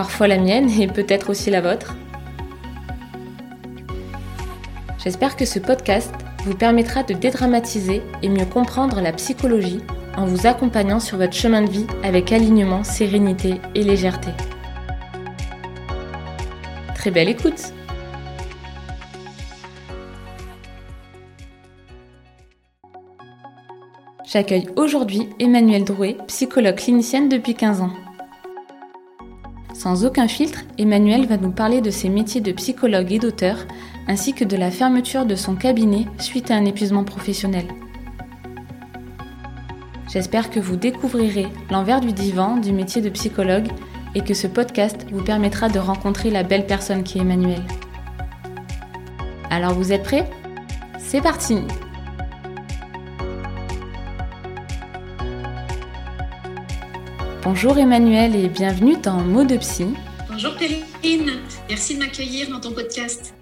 parfois la mienne et peut-être aussi la vôtre. J'espère que ce podcast vous permettra de dédramatiser et mieux comprendre la psychologie en vous accompagnant sur votre chemin de vie avec alignement, sérénité et légèreté. Très belle écoute J'accueille aujourd'hui Emmanuelle Drouet, psychologue clinicienne depuis 15 ans. Sans aucun filtre, Emmanuel va nous parler de ses métiers de psychologue et d'auteur, ainsi que de la fermeture de son cabinet suite à un épuisement professionnel. J'espère que vous découvrirez l'envers du divan du métier de psychologue et que ce podcast vous permettra de rencontrer la belle personne qui est Emmanuel. Alors vous êtes prêts? C'est parti Bonjour Emmanuel et bienvenue dans Mots de Psy. Bonjour Perrine, merci de m'accueillir dans ton podcast.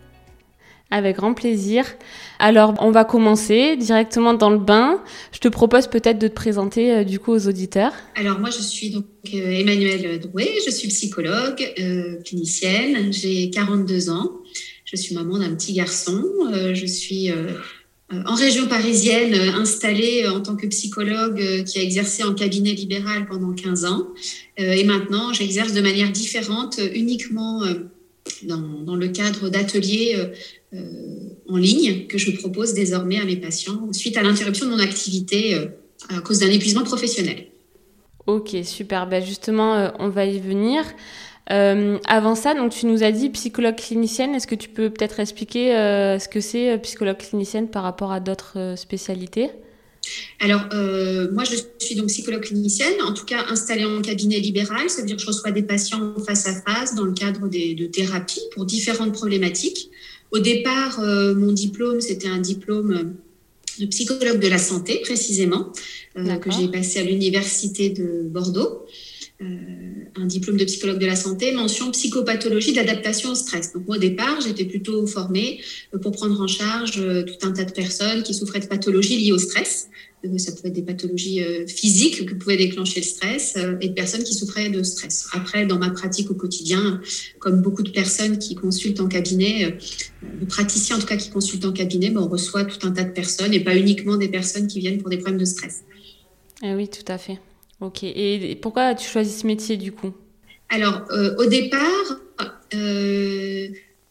Avec grand plaisir. Alors, on va commencer directement dans le bain. Je te propose peut-être de te présenter euh, du coup aux auditeurs. Alors, moi, je suis donc euh, Emmanuelle Drouet, je suis psychologue, euh, clinicienne, j'ai 42 ans. Je suis maman d'un petit garçon. je suis euh, en région parisienne, euh, installée euh, en tant que psychologue qui a exercé en cabinet libéral pendant 15 ans. Et maintenant, j'exerce de manière différente, uniquement dans, le cadre d'ateliers en ligne que je propose désormais à mes patients suite à l'interruption de mon activité à cause d'un épuisement professionnel. Ok, super. Ben justement, on va y venir. Euh, avant ça, donc tu nous as dit psychologue clinicienne. Est-ce que tu peux peut-être expliquer euh, ce que c'est euh, psychologue clinicienne par rapport à d'autres spécialités? Alors, moi, je suis donc psychologue clinicienne, en tout cas installée en cabinet libéral. Ça veut dire que je reçois des patients face à face dans le cadre des, de thérapies pour différentes problématiques. Au départ, mon diplôme, c'était un diplôme de psychologue de la santé, précisément, que j'ai passé à l'université de Bordeaux. Euh, un diplôme de psychologue de la santé, mention psychopathologie d'adaptation au stress. Donc au départ, j'étais plutôt formée euh, pour prendre en charge euh, tout un tas de personnes qui souffraient de pathologies liées au stress. Ça pouvait être des pathologies physiques que pouvait déclencher le stress et de personnes qui souffraient de stress. Après, dans ma pratique au quotidien, comme beaucoup de personnes qui consultent en cabinet, de praticiens en tout cas qui consultent en cabinet, ben, on reçoit tout un tas de personnes et pas uniquement des personnes qui viennent pour des problèmes de stress. Ah oui, tout à fait. Ok. Et pourquoi as-tu choisi ce métier du coup? Alors, euh, au départ, euh,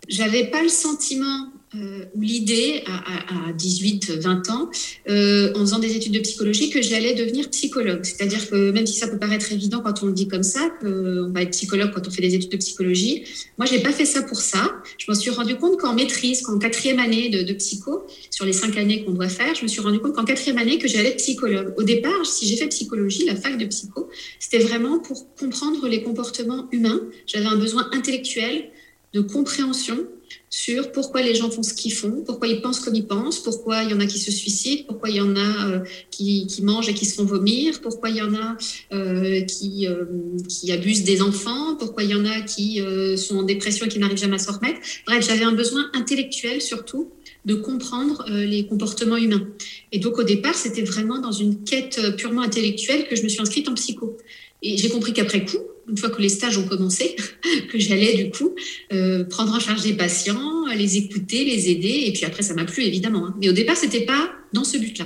j'avais pas le sentiment euh, ou l'idée à, 18, 20 ans, euh, en faisant des études de psychologie, que j'allais devenir psychologue. C'est-à-dire que même si ça peut paraître évident quand on le dit comme ça, qu'on va être psychologue quand on fait des études de psychologie, moi, j'ai pas fait ça pour ça. Je m'en suis rendu compte qu'en maîtrise, qu'en quatrième année de, de, psycho, sur les cinq années qu'on doit faire, je me suis rendu compte qu'en quatrième année, que j'allais être psychologue. Au départ, si j'ai fait psychologie, la fac de psycho, c'était vraiment pour comprendre les comportements humains. J'avais un besoin intellectuel de compréhension sur pourquoi les gens font ce qu'ils font, pourquoi ils pensent comme ils pensent, pourquoi il y en a qui se suicident, pourquoi il y en a euh, qui, mangent et qui se font vomir, pourquoi il y en a euh, qui, euh, qui abusent des enfants, pourquoi il y en a qui sont en dépression et qui n'arrivent jamais à s'en remettre. Bref, j'avais un besoin intellectuel surtout de comprendre les comportements humains. Et donc au départ, c'était vraiment dans une quête purement intellectuelle que je me suis inscrite en psycho. Et j'ai compris qu'après coup, une fois que les stages ont commencé, que j'allais du coup euh, prendre en charge des patients, les écouter, les aider. Et puis après, ça m'a plu évidemment. Hein. Mais au départ, c'était pas dans ce but-là.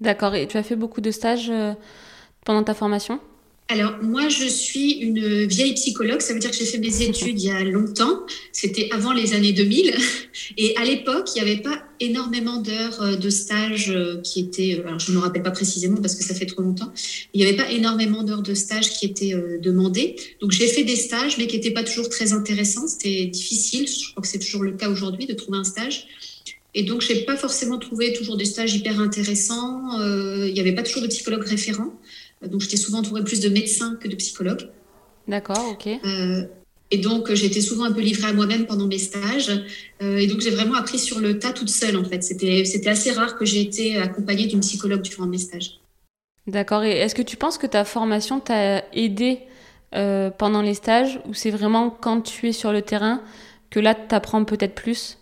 D'accord. Et tu as fait beaucoup de stages euh, pendant ta formation? Alors, moi, je suis une vieille psychologue. Ça veut dire que j'ai fait mes études il y a longtemps. C'était avant les années 2000. Et à l'époque, il n'y avait pas énormément d'heures euh, de stage euh, qui étaient. Euh, alors, je ne me rappelle pas précisément parce que ça fait trop longtemps. Il n'y avait pas énormément d'heures de stage qui étaient demandées. Donc, j'ai fait des stages, mais qui n'étaient pas toujours très intéressants. C'était difficile. Je crois que c'est toujours le cas aujourd'hui de trouver un stage. Et donc, je n'ai pas forcément trouvé toujours des stages hyper intéressants. il n'y avait pas toujours de psychologue référent. Donc, j'étais souvent entourée plus de médecins que de psychologues. D'accord, ok. et donc, j'étais souvent un peu livrée à moi-même pendant mes stages. et donc, j'ai vraiment appris sur le tas toute seule, en fait. C'était assez rare que j'ai été accompagnée d'une psychologue durant mes stages. D'accord. Et est-ce que tu penses que ta formation t'a aidé pendant les stages ou c'est vraiment quand tu es sur le terrain que là, tu apprends peut-être plus?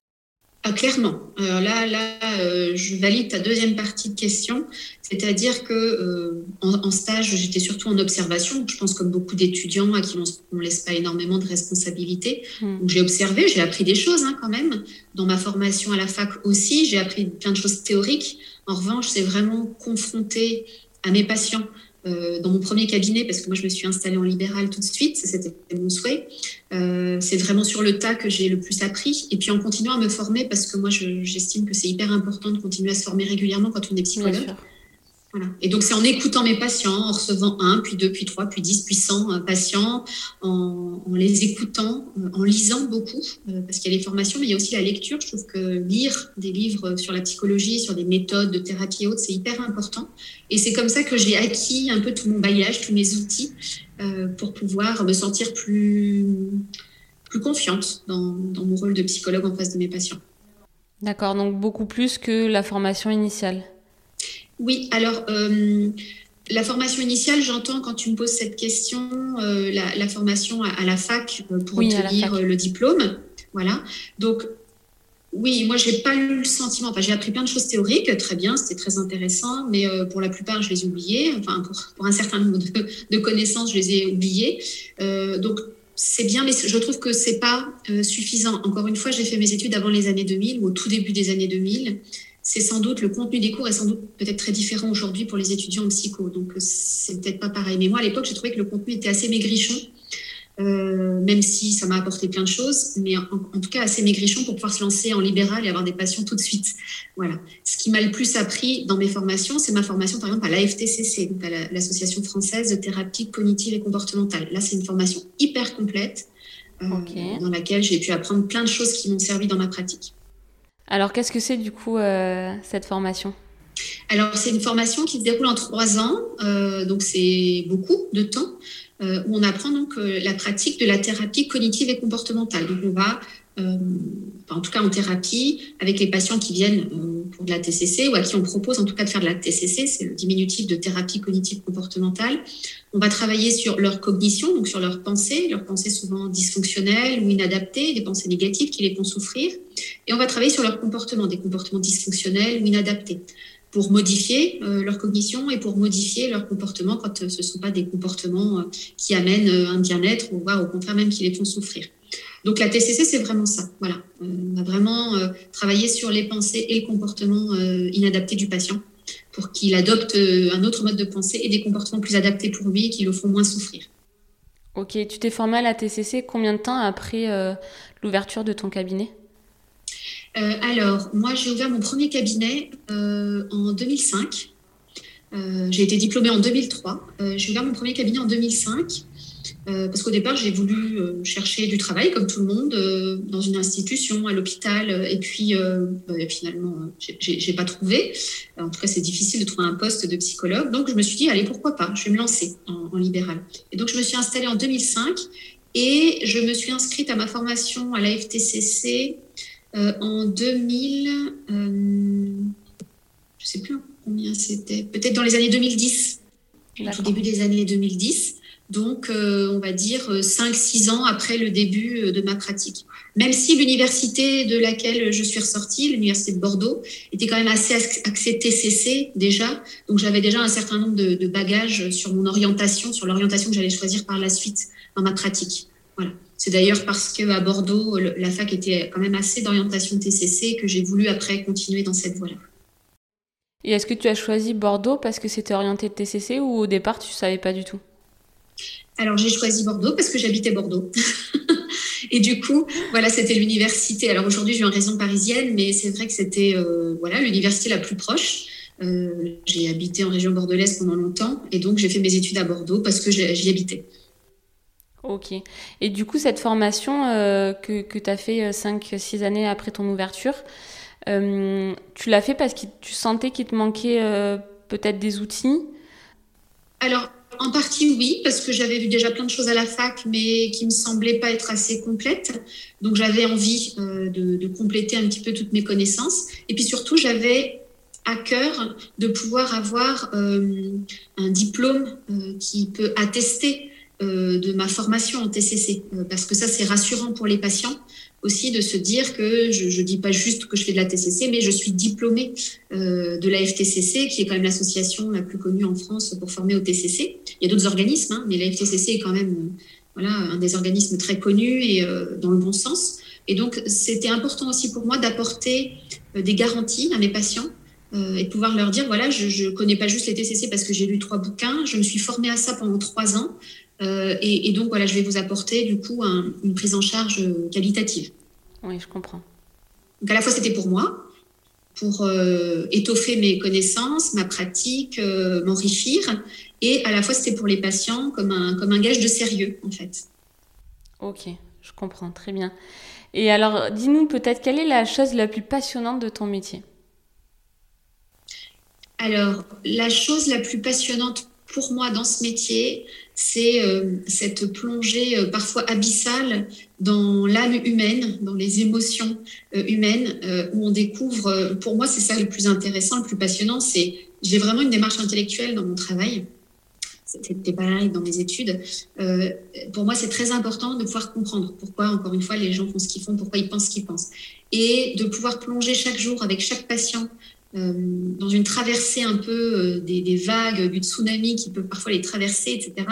Ah, clairement. Alors là, là, euh, je valide ta deuxième partie de question, c'est-à-dire que euh, en, stage, j'étais surtout en observation. Je pense comme beaucoup d'étudiants à qui on ne laisse pas énormément de responsabilités. Hmm. Donc j'ai observé, j'ai appris des choses hein, quand même. Dans ma formation à la fac aussi, j'ai appris plein de choses théoriques. En revanche, c'est vraiment confronté à mes patients euh, dans mon premier cabinet, parce que moi je me suis installée en libéral tout de suite, c'était mon souhait. Euh, c'est vraiment sur le tas que j'ai le plus appris. Et puis en continuant à me former, parce que moi j'estime que c'est hyper important de continuer à se former régulièrement quand on est psychologue. Et donc, c'est en écoutant mes patients, en recevant un, puis deux, puis trois, puis dix, puis cent euh, patients, en, les écoutant, euh, en lisant beaucoup, euh, parce qu'il y a les formations, mais il y a aussi la lecture. Je trouve que lire des livres sur la psychologie, sur des méthodes de thérapie et autres, c'est hyper important. Et c'est comme ça que j'ai acquis un peu tout mon bagage, tous mes outils, pour pouvoir me sentir plus, plus confiante dans mon rôle de psychologue en face de mes patients. D'accord, donc beaucoup plus que la formation initiale. Oui, alors euh, la formation initiale, j'entends quand tu me poses cette question, euh, la, formation à, la fac euh, pour obtenir le diplôme. Voilà. Donc, oui, moi, j'ai pas eu le sentiment. Enfin, j'ai appris plein de choses théoriques, très bien, c'était très intéressant, mais pour la plupart, je les ai oubliées. Enfin, pour, un certain nombre de, connaissances, je les ai oubliées. donc, c'est bien, mais je trouve que c'est pas suffisant. Encore une fois, j'ai fait mes études avant les années 2000 ou au tout début des années 2000 c'est sans doute le contenu des cours est sans doute peut-être très différent aujourd'hui pour les étudiants en psycho. Donc c'est peut-être pas pareil. Mais moi à l'époque j'ai trouvé que le contenu était assez maigrichon, euh, même si ça m'a apporté plein de choses, mais en, tout cas assez maigrichon pour pouvoir se lancer en libéral et avoir des patients tout de suite. Voilà. Ce qui m'a le plus appris dans mes formations, c'est ma formation par exemple à l'AFTCC, donc à l'Association française de thérapie cognitive et comportementale. Là c'est une formation hyper complète euh, dans laquelle j'ai pu apprendre plein de choses qui m'ont servi dans ma pratique. Alors, qu'est-ce que c'est du coup euh, cette formation? Alors, c'est une formation qui se déroule en trois ans, euh, donc c'est beaucoup de temps, euh, où on apprend donc la pratique de la thérapie cognitive et comportementale. Donc, on va en tout cas en thérapie, avec les patients qui viennent pour de la TCC ou à qui on propose en tout cas de faire de la TCC, c'est le diminutif de thérapie cognitive comportementale. On va travailler sur leur cognition, donc sur leurs pensées, leurs pensées souvent dysfonctionnelles ou inadaptées, des pensées négatives qui les font souffrir. Et on va travailler sur leur comportement, des comportements dysfonctionnels ou inadaptés, pour modifier euh, leur cognition et pour modifier leur comportement quand euh, ce ne sont pas des comportements euh, qui amènent un bien-être ou voire au contraire même qui les font souffrir. Donc la TCC, c'est vraiment ça. Voilà, on va vraiment travailler sur les pensées et le comportement inadapté du patient pour qu'il adopte un autre mode de pensée et des comportements plus adaptés pour lui qui le font moins souffrir. Ok, tu t'es formé à la TCC combien de temps après l'ouverture de ton cabinet? Euh, alors, moi, j'ai ouvert mon premier cabinet euh, en 2005. Euh, j'ai été diplômée en 2003. j'ai ouvert mon premier cabinet en 2005 parce qu'au départ, j'ai voulu chercher du travail comme tout le monde dans une institution, à l'hôpital, et puis bah, finalement, j'ai pas trouvé. En tout cas, c'est difficile de trouver un poste de psychologue. Donc, je me suis dit, allez, pourquoi pas Je vais me lancer en, en libéral. Et donc, je me suis installée en 2005 et je me suis inscrite à ma formation à la FTCC euh, en 2000, euh, je ne sais plus combien c'était, peut-être dans les années 2010, au début des années 2010. Donc, euh, on va dire 5-6 ans après le début de ma pratique. Même si l'université de laquelle je suis ressortie, l'université de Bordeaux, était quand même assez axée TCC déjà. Donc, j'avais déjà un certain nombre de, de bagages sur mon orientation, sur l'orientation que j'allais choisir par la suite dans ma pratique. Voilà. C'est d'ailleurs parce qu'à Bordeaux, la fac était quand même assez d'orientation TCC que j'ai voulu après continuer dans cette voie-là. Et est-ce que tu as choisi Bordeaux parce que c'était orienté TCC ou au départ tu ne savais pas du tout? Alors j'ai choisi Bordeaux parce que j'habitais Bordeaux. Et du coup, voilà, c'était l'université. Alors aujourd'hui, je suis en région parisienne, mais c'est vrai que c'était euh, voilà l'université la plus proche. Euh, j'ai habité en région bordelaise pendant longtemps et donc j'ai fait mes études à Bordeaux parce que j'y habitais. Ok. Et du coup, cette formation euh, que, que tu as fait 5-6 euh, années après ton ouverture, tu l'as fait parce que tu sentais qu'il te manquait peut-être des outils? Alors, en partie, oui, parce que j'avais vu déjà plein de choses à la fac, mais qui me semblaient pas être assez complètes. Donc, j'avais envie euh, de, compléter un petit peu toutes mes connaissances. Et puis surtout, j'avais à cœur de pouvoir avoir euh, un diplôme euh, qui peut attester de ma formation en TCC, parce que ça, c'est rassurant pour les patients aussi de se dire que je ne dis pas juste que je fais de la TCC, mais je suis diplômée euh, de la FTCC, qui est quand même l'association la plus connue en France pour former au TCC. Il y a d'autres organismes, hein, mais la FTCC est quand même euh, voilà, un des organismes très connus et euh, dans le bon sens. Et donc, c'était important aussi pour moi d'apporter des garanties à mes patients et de pouvoir leur dire, voilà, je ne connais pas juste les TCC parce que j'ai lu trois bouquins, je me suis formée à ça pendant trois ans. Euh, et, donc, voilà, je vais vous apporter du coup une prise en charge qualitative. Oui, je comprends. Donc, à la fois, c'était pour moi, pour euh, étoffer mes connaissances, ma pratique, euh, m'enrichir, et à la fois, c'était pour les patients comme un, comme un gage de sérieux, en fait. Ok, je comprends, très bien. Et alors, dis-nous peut-être, quelle est la chose la plus passionnante de ton métier? Alors, la chose la plus passionnante pour moi dans ce métier, c'est euh, cette plongée euh, parfois abyssale dans l'âme humaine, dans les émotions euh, humaines, où on découvre, pour moi c'est ça le plus intéressant, le plus passionnant, c'est j'ai vraiment une démarche intellectuelle dans mon travail. C'était pareil dans mes études. pour moi, c'est très important de pouvoir comprendre pourquoi, encore une fois, les gens font ce qu'ils font, pourquoi ils pensent ce qu'ils pensent. Et de pouvoir plonger chaque jour avec chaque patient dans une traversée un peu euh, des, vagues, du tsunami qui peut parfois les traverser, etc. Et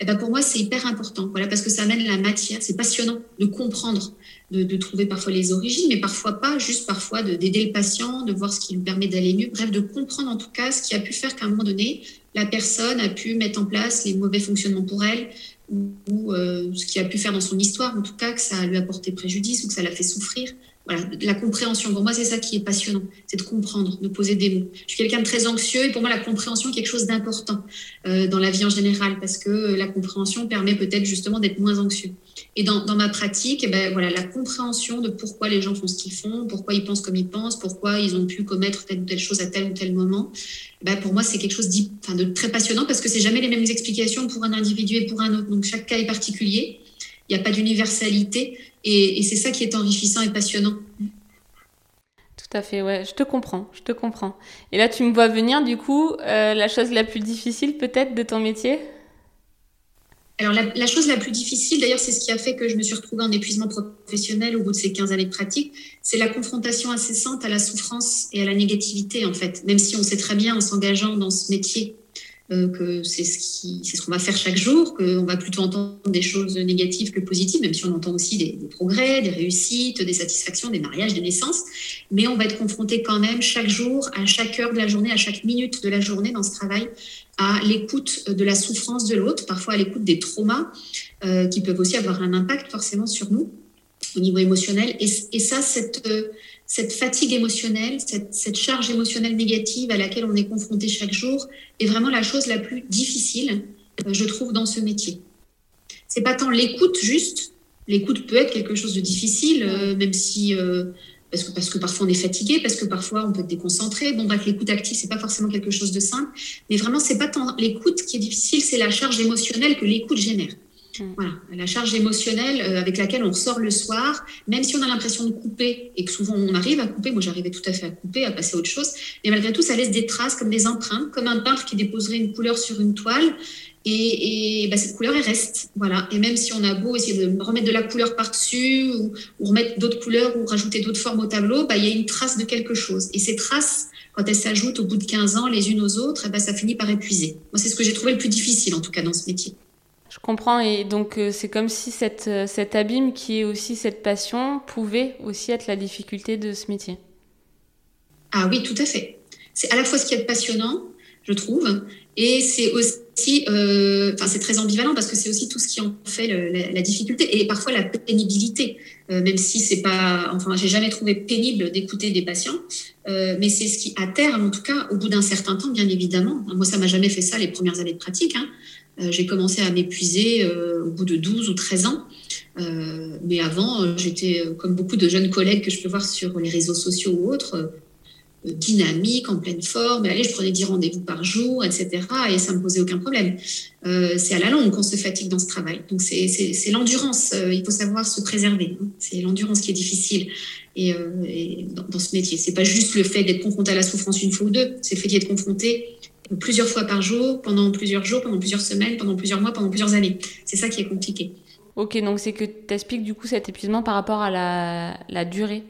eh ben pour moi, c'est hyper important, voilà, parce que ça amène la matière. C'est passionnant de comprendre, de, de, trouver parfois les origines, mais parfois pas, juste parfois d'aider le patient, de voir ce qui lui permet d'aller mieux. Bref, de comprendre en tout cas ce qui a pu faire qu'à un moment donné, la personne a pu mettre en place les mauvais fonctionnements pour elle, ou, euh, ce qui a pu faire dans son histoire, en tout cas, que ça lui a porté préjudice ou que ça l'a fait souffrir la compréhension. Pour moi, c'est ça qui est passionnant, c'est de comprendre, de poser des mots. Je suis quelqu'un de très anxieux et pour moi, la compréhension est quelque chose d'important euh, dans la vie en général parce que la compréhension permet peut-être justement d'être moins anxieux. Et dans, ma pratique, eh ben, voilà, la compréhension de pourquoi les gens font ce qu'ils font, pourquoi ils pensent comme ils pensent, pourquoi ils ont pu commettre telle ou telle chose à tel ou tel moment, eh ben, pour moi, c'est quelque chose de très passionnant parce que c'est jamais les mêmes explications pour un individu et pour un autre. Donc, chaque cas est particulier. Il n'y a pas d'universalité. Et, c'est ça qui est enrichissant et passionnant. Tout à fait, ouais, je te comprends, je te comprends. Et là, tu me vois venir, du coup, euh, la chose la plus difficile peut-être de ton métier? Alors la, chose la plus difficile, d'ailleurs c'est ce qui a fait que je me suis retrouvée en épuisement professionnel au bout de ces 15 années de pratique, c'est la confrontation incessante à la souffrance et à la négativité en fait. Même si on sait très bien en s'engageant dans ce métier que c'est ce qu'on va faire chaque jour, qu'on va plutôt entendre des choses négatives que positives, même si on entend aussi des, progrès, des réussites, des satisfactions, des mariages, des naissances. Mais on va être confronté quand même chaque jour, à chaque heure de la journée, à chaque minute de la journée dans ce travail, à l'écoute de la souffrance de l'autre, parfois à l'écoute des traumas euh, qui peuvent aussi avoir un impact forcément sur nous au niveau émotionnel. Et, et ça, cette euh, cette fatigue émotionnelle, cette, charge émotionnelle négative à laquelle on est confronté chaque jour est vraiment la chose la plus difficile, euh, je trouve, dans ce métier. C'est pas tant l'écoute juste. L'écoute peut être quelque chose de difficile, euh, même si euh, parce que, parce que parfois on est fatigué, parce que parfois on peut être déconcentré. Bon, bref, l'écoute active, c'est pas forcément quelque chose de simple. Mais vraiment, c'est pas tant l'écoute qui est difficile, c'est la charge émotionnelle que l'écoute génère. Voilà, la charge émotionnelle euh, avec laquelle on sort le soir, même si on a l'impression de couper et que souvent on arrive à couper, moi j'arrivais tout à fait à couper, à passer à autre chose, mais malgré tout ça laisse des traces comme des empreintes, comme un peintre qui déposerait une couleur sur une toile et, bah, cette couleur elle reste. Voilà, et même si on a beau essayer de remettre de la couleur par-dessus ou, remettre d'autres couleurs ou rajouter d'autres formes au tableau, bah, il y a une trace de quelque chose. Et ces traces, quand elles s'ajoutent au bout de 15 ans les unes aux autres, bah, ça finit par épuiser. Moi c'est ce que j'ai trouvé le plus difficile en tout cas dans ce métier. Je comprends et donc euh, c'est comme si euh, cet abîme qui est aussi cette passion pouvait aussi être la difficulté de ce métier. Ah oui, tout à fait. C'est à la fois ce qui est passionnant, je trouve, et c'est aussi, euh, enfin c'est très ambivalent parce que c'est aussi tout ce qui en fait la, difficulté et parfois la pénibilité, même si c'est pas, enfin j'ai jamais trouvé pénible d'écouter des patients, mais c'est ce qui à terme, en tout cas, au bout d'un certain temps, bien évidemment, moi ça m'a jamais fait ça les premières années de pratique. Hein, j'ai commencé à m'épuiser euh, au bout de 12 ou 13 ans. Euh, mais avant, j'étais, comme beaucoup de jeunes collègues que je peux voir sur les réseaux sociaux ou autres, dynamique, en pleine forme. Allez, je prenais 10 rendez-vous par jour, etc. Et ça me posait aucun problème. c'est à la longue qu'on se fatigue dans ce travail. Donc, c'est l'endurance. il faut savoir se préserver. Hein. C'est l'endurance qui est difficile et, dans, ce métier. C'est pas juste le fait d'être confronté à la souffrance une fois ou deux. C'est le fait d'y être confronté plusieurs fois par jour, pendant plusieurs jours, pendant plusieurs semaines, pendant plusieurs mois, pendant plusieurs années. C'est ça qui est compliqué. Ok, donc c'est que tu expliques du coup cet épuisement par rapport à la, durée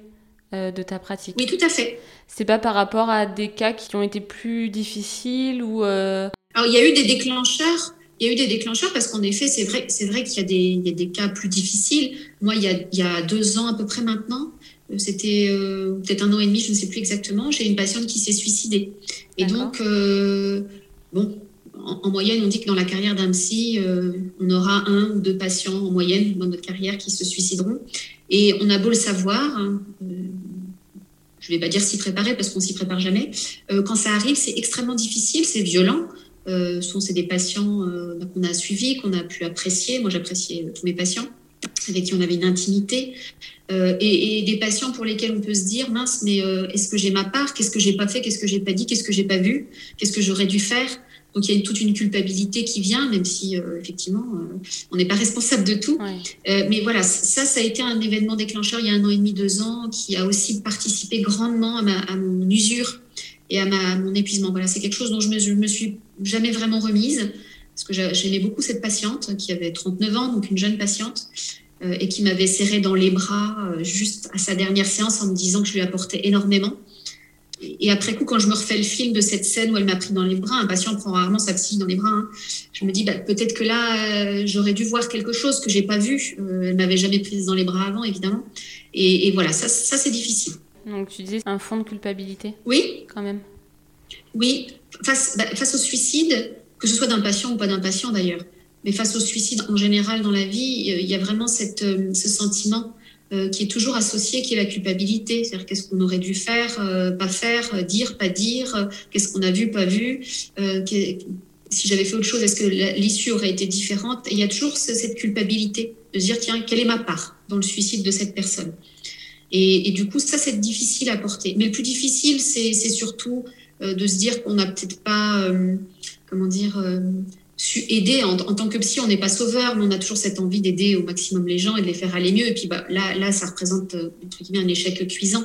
euh, de ta pratique. Oui, tout à fait. C'est pas par rapport à des cas qui ont été plus difficiles ou. Euh, Alors il y a eu des déclencheurs. Il y a eu des déclencheurs parce qu'en effet, c'est vrai, c'est vrai qu'il y, a des, y a des cas plus difficiles. Moi, il y, a, il y a deux ans à peu près maintenant, euh, c'était peut-être un an et demi, je ne sais plus exactement, j'ai une patiente qui s'est suicidée. Et donc, bon, en, moyenne, on dit que dans la carrière d'un psy, euh, on aura un ou deux patients en moyenne dans notre carrière qui se suicideront. Et on a beau le savoir, hein, euh, je ne vais pas dire s'y préparer parce qu'on s'y prépare jamais. Euh, quand ça arrive, c'est extrêmement difficile, c'est violent. Euh, souvent, c'est des patients qu'on a suivis, qu'on a pu apprécier. Moi, j'appréciais tous mes patients avec qui on avait une intimité. Et, et, des patients pour lesquels on peut se dire mince, mais est-ce que j'ai ma part? Qu'est-ce que j'ai pas fait? Qu'est-ce que j'ai pas dit? Qu'est-ce que j'ai pas vu? Qu'est-ce que j'aurais dû faire? Donc il y a toute une culpabilité qui vient, même si euh, effectivement euh, on n'est pas responsable de tout. Euh, mais voilà, ça, ça a été un événement déclencheur il y a un an et demi, deux ans, qui a aussi participé grandement à, ma, mon usure et à, ma, mon épuisement. Voilà, c'est quelque chose dont je me, me suis jamais vraiment remise, parce que j'aimais beaucoup cette patiente qui avait 39 ans, donc une jeune patiente, et qui m'avait serré dans les bras juste à sa dernière séance en me disant que je lui apportais énormément. Et après coup, quand je me refais le film de cette scène où elle m'a pris dans les bras, un patient prend rarement sa psy dans les bras, hein, je me dis bah, peut-être que là, euh, j'aurais dû voir quelque chose que j'ai pas vu. Euh, elle m'avait jamais prise dans les bras avant, évidemment. Et, voilà, ça, ça c'est difficile. Donc tu disais un fond de culpabilité? Oui. Quand même. Oui, face, bah, face au suicide, que ce soit d'un patient ou pas d'un patient d'ailleurs, mais face au suicide en général dans la vie, il y a vraiment euh, ce sentiment euh, qui est toujours associé, qui est la culpabilité. C'est-à-dire qu'est-ce qu'on aurait dû faire, euh, pas faire, euh, dire, pas dire, qu'est-ce qu'on a vu, pas vu. si j'avais fait autre chose, est-ce que l'issue aurait été différente? Il y a toujours cette culpabilité de se dire, tiens, quelle est ma part dans le suicide de cette personne? Et, du coup, ça, c'est difficile à porter. Mais le plus difficile, c'est surtout de se dire qu'on n'a peut-être pas, comment dire, su aider. En, tant que psy, on n'est pas sauveur, mais on a toujours cette envie d'aider au maximum les gens et de les faire aller mieux. Et puis bah, là, là, ça représente euh, entre guillemets, un échec cuisant.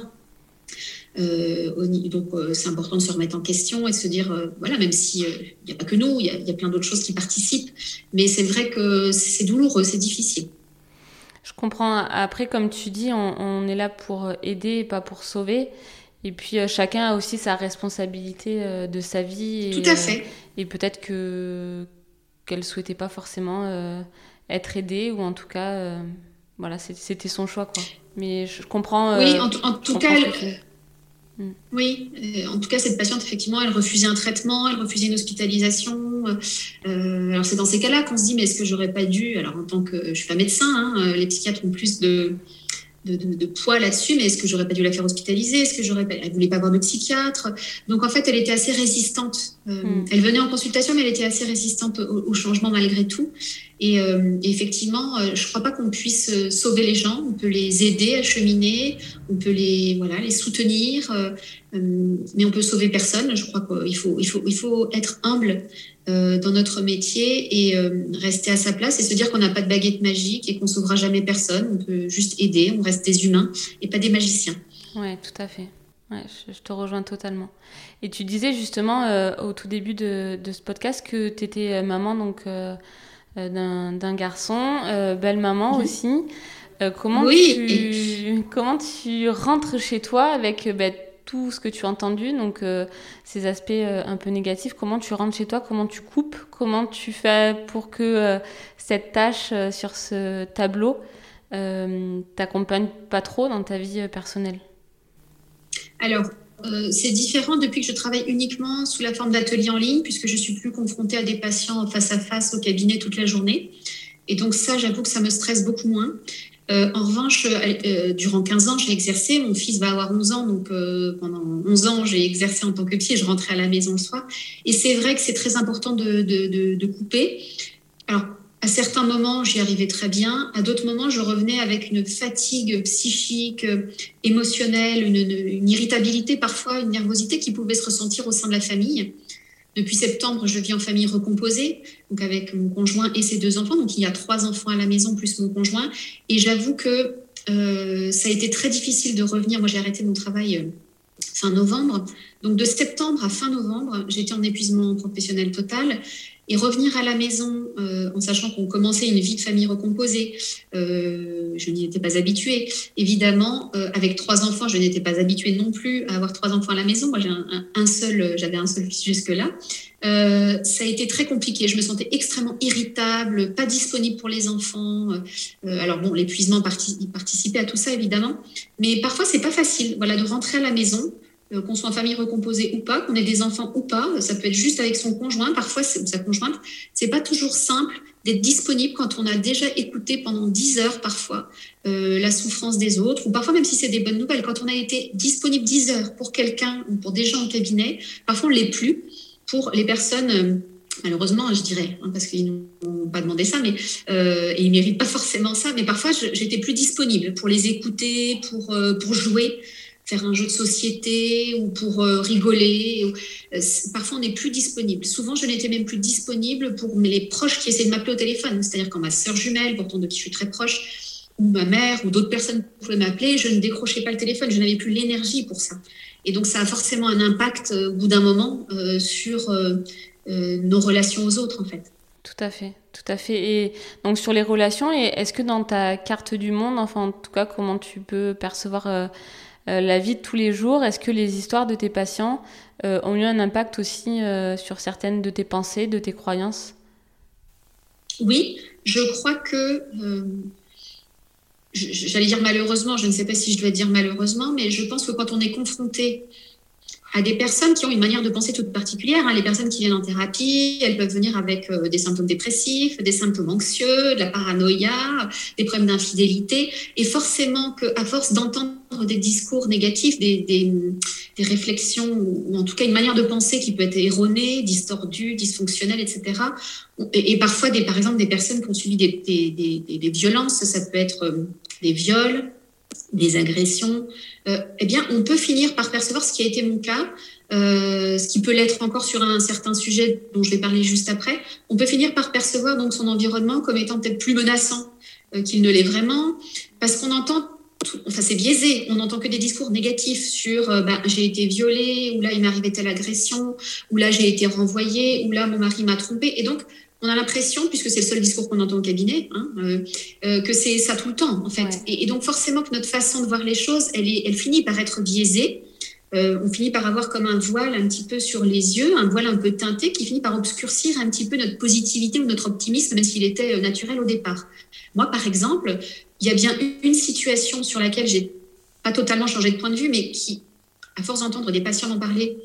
Euh, donc euh, c'est important de se remettre en question et de se dire, voilà, même s'il n'y a pas que nous, il y, a, plein d'autres choses qui participent, mais c'est vrai que c'est douloureux, c'est difficile. Je comprends. Après, comme tu dis, on, est là pour aider et pas pour sauver. Et puis chacun a aussi sa responsabilité de sa vie. Tout à fait. Et peut-être que qu'elle souhaitait pas forcément euh, être aidée ou en tout cas euh, voilà c'était son choix quoi. Mais je comprends euh, oui en, tout cas mm. oui en tout cas cette patiente effectivement elle refusait un traitement elle refusait une hospitalisation alors c'est dans ces cas-là qu'on se dit mais est-ce que j'aurais pas dû alors en tant que je suis pas médecin hein, les psychiatres ont plus de de, poids là-dessus, mais est-ce que j'aurais pas dû la faire hospitaliser? Est-ce que j'aurais pas... Elle voulait pas voir de psychiatre? Donc en fait, elle était assez résistante. Euh, hmm. Elle venait en consultation, mais elle était assez résistante au, changement malgré tout. Et, euh, effectivement, euh, je crois pas qu'on puisse sauver les gens. On peut les aider à cheminer, on peut les voilà les soutenir, mais on peut sauver personne. Je crois qu'il faut il faut il faut être humble euh, dans notre métier et euh, rester à sa place et se dire qu'on n'a pas de baguette magique et qu'on sauvera jamais personne. On peut juste aider, on reste des humains et pas des magiciens. Ouais, tout à fait. Ouais, je, te rejoins totalement. Et tu disais justement euh, au tout début de, de, ce podcast que tu étais maman donc d'un garçon, belle maman aussi. comment, oui, tu, comment tu rentres chez toi avec bah, tout ce que tu as entendu, donc euh, ces aspects euh, un peu négatifs, comment tu rentres chez toi, comment tu coupes, comment tu fais pour que euh, cette tâche sur ce tableau t'accompagne pas trop dans ta vie personnelle? Alors, c'est différent depuis que je travaille uniquement sous la forme d'atelier en ligne, puisque je suis plus confrontée à des patients face à face au cabinet toute la journée. Et donc ça, j'avoue que ça me stresse beaucoup moins. Euh, en revanche, euh, euh, durant 15 ans, j'ai exercé. Mon fils va avoir 11 ans, donc pendant 11 ans, j'ai exercé en tant que psy et je rentrais à la maison le soir. Et c'est vrai que c'est très important de, de, de, couper. Alors, à certains moments, j'y arrivais très bien. À d'autres moments, je revenais avec une fatigue psychique, émotionnelle, une, irritabilité parfois, une nervosité qui pouvait se ressentir au sein de la famille. Depuis septembre, je vis en famille recomposée, donc avec mon conjoint et ses deux enfants. Donc il y a trois enfants à la maison plus mon conjoint. Et j'avoue que euh, ça a été très difficile de revenir. Moi, j'ai arrêté mon travail euh, fin novembre. Donc de septembre à fin novembre, j'étais en épuisement professionnel total. Et revenir à la maison euh, en sachant qu'on commençait une vie de famille recomposée, euh, je n'y étais pas habituée. Évidemment, euh, avec trois enfants, je n'étais pas habituée non plus à avoir trois enfants à la maison. Moi, un, seul, j'avais un seul fils jusque-là. ça a été très compliqué. Je me sentais extrêmement irritable, pas disponible pour les enfants. alors bon, l'épuisement participait à tout ça évidemment, mais parfois c'est pas facile. Voilà, de rentrer à la maison qu'on soit en famille recomposée ou pas, qu'on ait des enfants ou pas, ça peut être juste avec son conjoint, parfois sa conjointe. C'est pas toujours simple d'être disponible quand on a déjà écouté pendant 10 heures parfois euh, la souffrance des autres, ou parfois même si c'est des bonnes nouvelles, quand on a été disponible 10 heures pour quelqu'un ou pour des gens au cabinet, parfois on l'est plus pour les personnes. Euh, malheureusement, je dirais, hein, parce qu'ils n'ont pas demandé ça, mais et ils méritent pas forcément ça. Mais parfois, j'étais plus disponible pour les écouter, pour pour jouer faire un jeu de société ou pour euh, rigoler. Euh, parfois, on n'est plus disponible. Souvent, je n'étais même plus disponible pour les proches qui essaient de m'appeler au téléphone. C'est-à-dire quand ma sœur jumelle, pourtant de qui je suis très proche, ou ma mère ou d'autres personnes pouvaient m'appeler, je ne décrochais pas le téléphone. Je n'avais plus l'énergie pour ça. Et donc, ça a forcément un impact euh, au bout d'un moment sur nos relations aux autres, en fait. Tout à fait, tout à fait. Et donc sur les relations, est-ce que dans ta carte du monde, enfin en tout cas, comment tu peux percevoir la vie de tous les jours. Est-ce que les histoires de tes patients euh, ont eu un impact aussi euh, sur certaines de tes pensées, de tes croyances? Oui, je crois que j'allais dire malheureusement, je ne sais pas si je dois dire malheureusement, mais je pense que quand on est confronté à des personnes qui ont une manière de penser toute particulière. Hein. Les personnes qui viennent en thérapie, elles peuvent venir avec euh, des symptômes dépressifs, des symptômes anxieux, de la paranoïa, des problèmes d'infidélité. Et forcément qu'à force d'entendre des discours négatifs, des, des, des, réflexions, ou en tout cas une manière de penser qui peut être erronée, distordue, dysfonctionnelle, etc. Et, parfois, des, par exemple, des personnes qui ont subi des, des violences, ça peut être euh, des viols, des agressions, euh, eh bien, on peut finir par percevoir ce qui a été mon cas, euh, ce qui peut l'être encore sur un certain sujet dont je vais parler juste après. On peut finir par percevoir donc son environnement comme étant peut-être plus menaçant euh, qu'il ne l'est vraiment, parce qu'on entend enfin c'est biaisé, on n'entend que des discours négatifs sur bah, j'ai été violée, ou là il arrivé telle agression, ou là j'ai été renvoyée, ou là mon mari m'a trompée. Et donc on a l'impression, puisque c'est le seul discours qu'on entend au cabinet, hein, euh, euh, que c'est ça tout le temps, en fait. Et, donc, forcément, que notre façon de voir les choses, elle, est, elle finit par être biaisée. Euh, on finit par avoir comme un voile un petit peu sur les yeux, un voile un peu teinté qui finit par obscurcir un petit peu notre positivité ou notre optimisme, même s'il était naturel au départ. Moi, par exemple, il y a bien une situation sur laquelle j'ai pas totalement changé de point de vue, mais qui, à force d'entendre des patients en parler,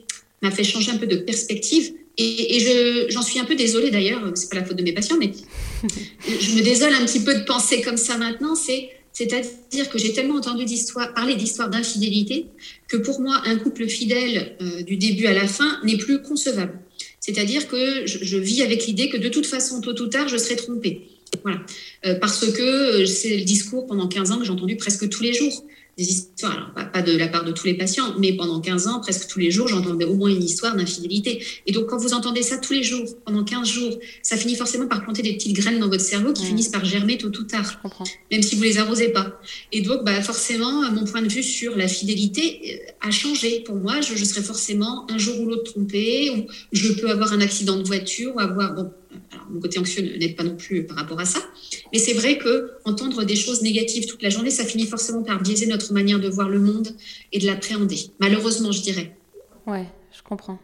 m'a fait changer un peu de perspective. Et, j'en suis un peu désolée d'ailleurs, c'est pas la faute de mes patients, mais je me désole un petit peu de penser comme ça maintenant. C'est c'est-à-dire que j'ai tellement entendu parler d'histoires d'infidélité que pour moi, un couple fidèle euh, du début à la fin n'est plus concevable. C'est-à-dire que je, vis avec l'idée que de toute façon, tôt ou tard, je serai trompée. Voilà. Euh, parce que euh, c'est le discours pendant 15 ans que j'ai entendu presque tous les jours des histoires, alors pas, de la part de tous les patients, mais pendant 15 ans, presque tous les jours, j'entendais au moins une histoire d'infidélité. Et donc, quand vous entendez ça tous les jours, pendant 15 jours, ça finit forcément par planter des petites graines dans votre cerveau qui finissent par germer tôt ou tard, même si vous les arrosez pas. Et donc, bah, forcément, mon point de vue sur la fidélité euh, a changé. Pour moi, je, je serai forcément un jour ou l'autre trompée, ou je peux avoir un accident de voiture, ou avoir, bon, alors, mon côté anxieux n'aide pas non plus par rapport à ça. Mais c'est vrai que entendre des choses négatives toute la journée, ça finit forcément par biaiser notre manière de voir le monde et de l'appréhender. Malheureusement, je dirais. Ouais, je comprends.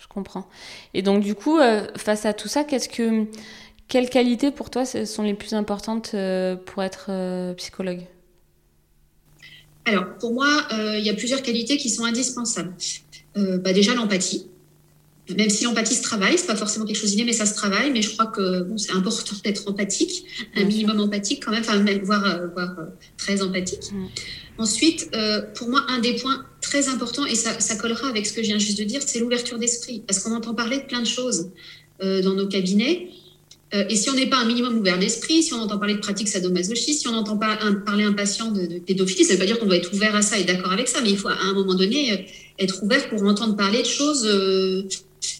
Je comprends. Et donc, du coup, euh, face à tout ça, qu'est-ce que, quelles qualités pour toi sont les plus importantes euh, pour être euh, psychologue? Alors, pour moi, il y a plusieurs qualités qui sont indispensables. Bah, déjà, l'empathie même si l'empathie se travaille, c'est pas forcément quelque chose d'inné, mais ça se travaille. Mais je crois que bon, c'est important d'être empathique, un minimum empathique quand même, enfin même voire, euh, euh, très empathique. Ensuite, euh, pour moi, un des points très importants, et ça, ça, collera avec ce que je viens juste de dire, c'est l'ouverture d'esprit, parce qu'on entend parler de plein de choses dans nos cabinets. Euh, et si on n'est pas un minimum ouvert d'esprit, si on entend parler de pratiques sadomasochistes, si on n'entend pas parler un patient de, pédophilie, ça ne veut pas dire qu'on doit être ouvert à ça et d'accord avec ça, mais il faut à un moment donné être ouvert pour entendre parler de choses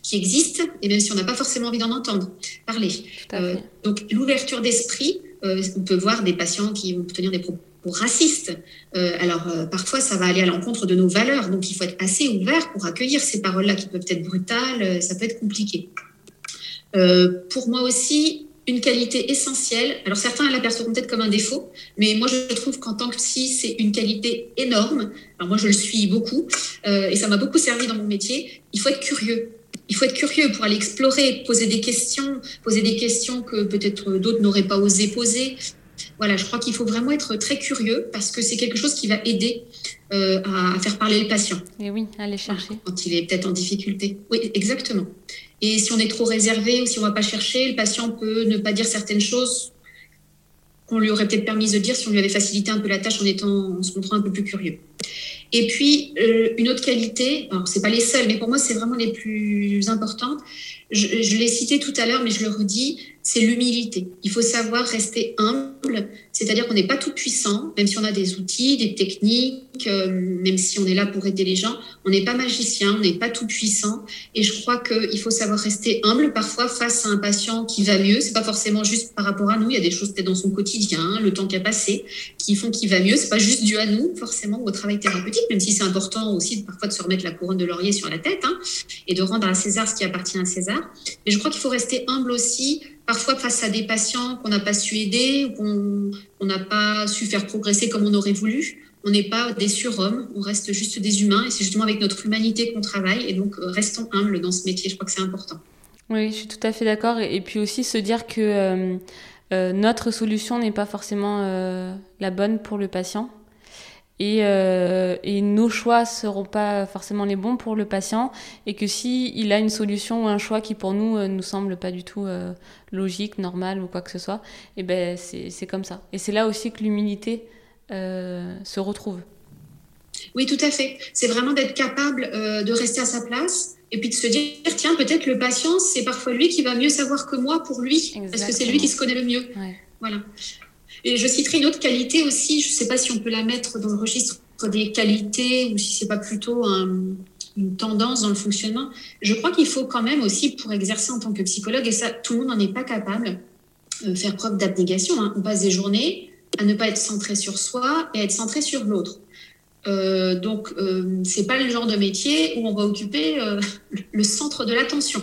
qui existent, et même si on n'a pas forcément envie d'en entendre parler. donc l'ouverture d'esprit, on peut voir des patients qui vont tenir des propos racistes. alors parfois, ça va aller à l'encontre de nos valeurs, donc il faut être assez ouvert pour accueillir ces paroles-là qui peuvent être brutales, ça peut être compliqué. Euh, pour moi aussi, une qualité essentielle. Alors certains l'aperçoivent peut-être comme un défaut, mais moi je trouve qu'en tant que psy, c'est une qualité énorme. Alors moi je le suis beaucoup euh, et ça m'a beaucoup servi dans mon métier. Il faut être curieux. Il faut être curieux pour aller explorer, poser des questions, poser des questions que peut-être d'autres n'auraient pas osé poser. Voilà, je crois qu'il faut vraiment être très curieux parce que c'est quelque chose qui va aider euh, à faire parler le patient. Et oui, aller chercher. Quand il est peut-être en difficulté. Oui, exactement. Et si on est trop réservé ou si on ne va pas chercher, le patient peut ne pas dire certaines choses qu'on lui aurait peut-être permis de dire si on lui avait facilité un peu la tâche en, étant, en se montrant un peu plus curieux. Et puis, euh, une autre qualité, alors ce pas les seules, mais pour moi, c'est vraiment les plus importantes. Je, l'ai cité tout à l'heure, mais je le redis, c'est l'humilité. Il faut savoir rester humble, c'est-à-dire qu'on n'est pas tout puissant, même si on a des outils, des techniques, euh, même si on est là pour aider les gens, on n'est pas magicien, on n'est pas tout puissant. Et je crois qu'il faut savoir rester humble parfois face à un patient qui va mieux. C'est pas forcément juste par rapport à nous. Il y a des choses peut-être dans son quotidien, le temps qui a passé, qui font qu'il va mieux. C'est pas juste dû à nous forcément au travail thérapeutique, même si c'est important aussi parfois de se remettre la couronne de laurier sur la tête hein, et de rendre à César ce qui appartient à César. Mais je crois qu'il faut rester humble aussi parfois face à des patients qu'on n'a pas su aider ou qu'on n'a pas su faire progresser comme on aurait voulu. On n'est pas des surhommes, on reste juste des humains et c'est justement avec notre humanité qu'on travaille et donc euh, restons humbles dans ce métier, je crois que c'est important. Oui, je suis tout à fait d'accord et, puis aussi se dire que euh, euh, notre solution n'est pas forcément la bonne pour le patient et, euh, et, nos choix seront pas forcément les bons pour le patient et que si il a une solution ou un choix qui pour nous euh, nous semble pas du tout euh, logique, normal ou quoi que ce soit, et eh ben c'est comme ça. Et c'est là aussi que l'humilité euh, se retrouve. Oui, tout à fait. C'est vraiment d'être capable de rester à sa place et puis de se dire tiens peut-être le patient c'est parfois lui qui va mieux savoir que moi pour lui Exactement. parce que c'est lui qui se connaît le mieux. Ouais. Voilà. Et je citerai une autre qualité aussi, je ne sais pas si on peut la mettre dans le registre des qualités ou si c'est pas plutôt une tendance dans le fonctionnement. Je crois qu'il faut quand même aussi, pour exercer en tant que psychologue, et ça, tout le monde n'en est pas capable, euh, faire preuve d'abnégation. Hein. On passe des journées à ne pas être centré sur soi et à être centré sur l'autre. Euh, donc, euh, c'est pas le genre de métier où on va occuper euh, le centre de l'attention.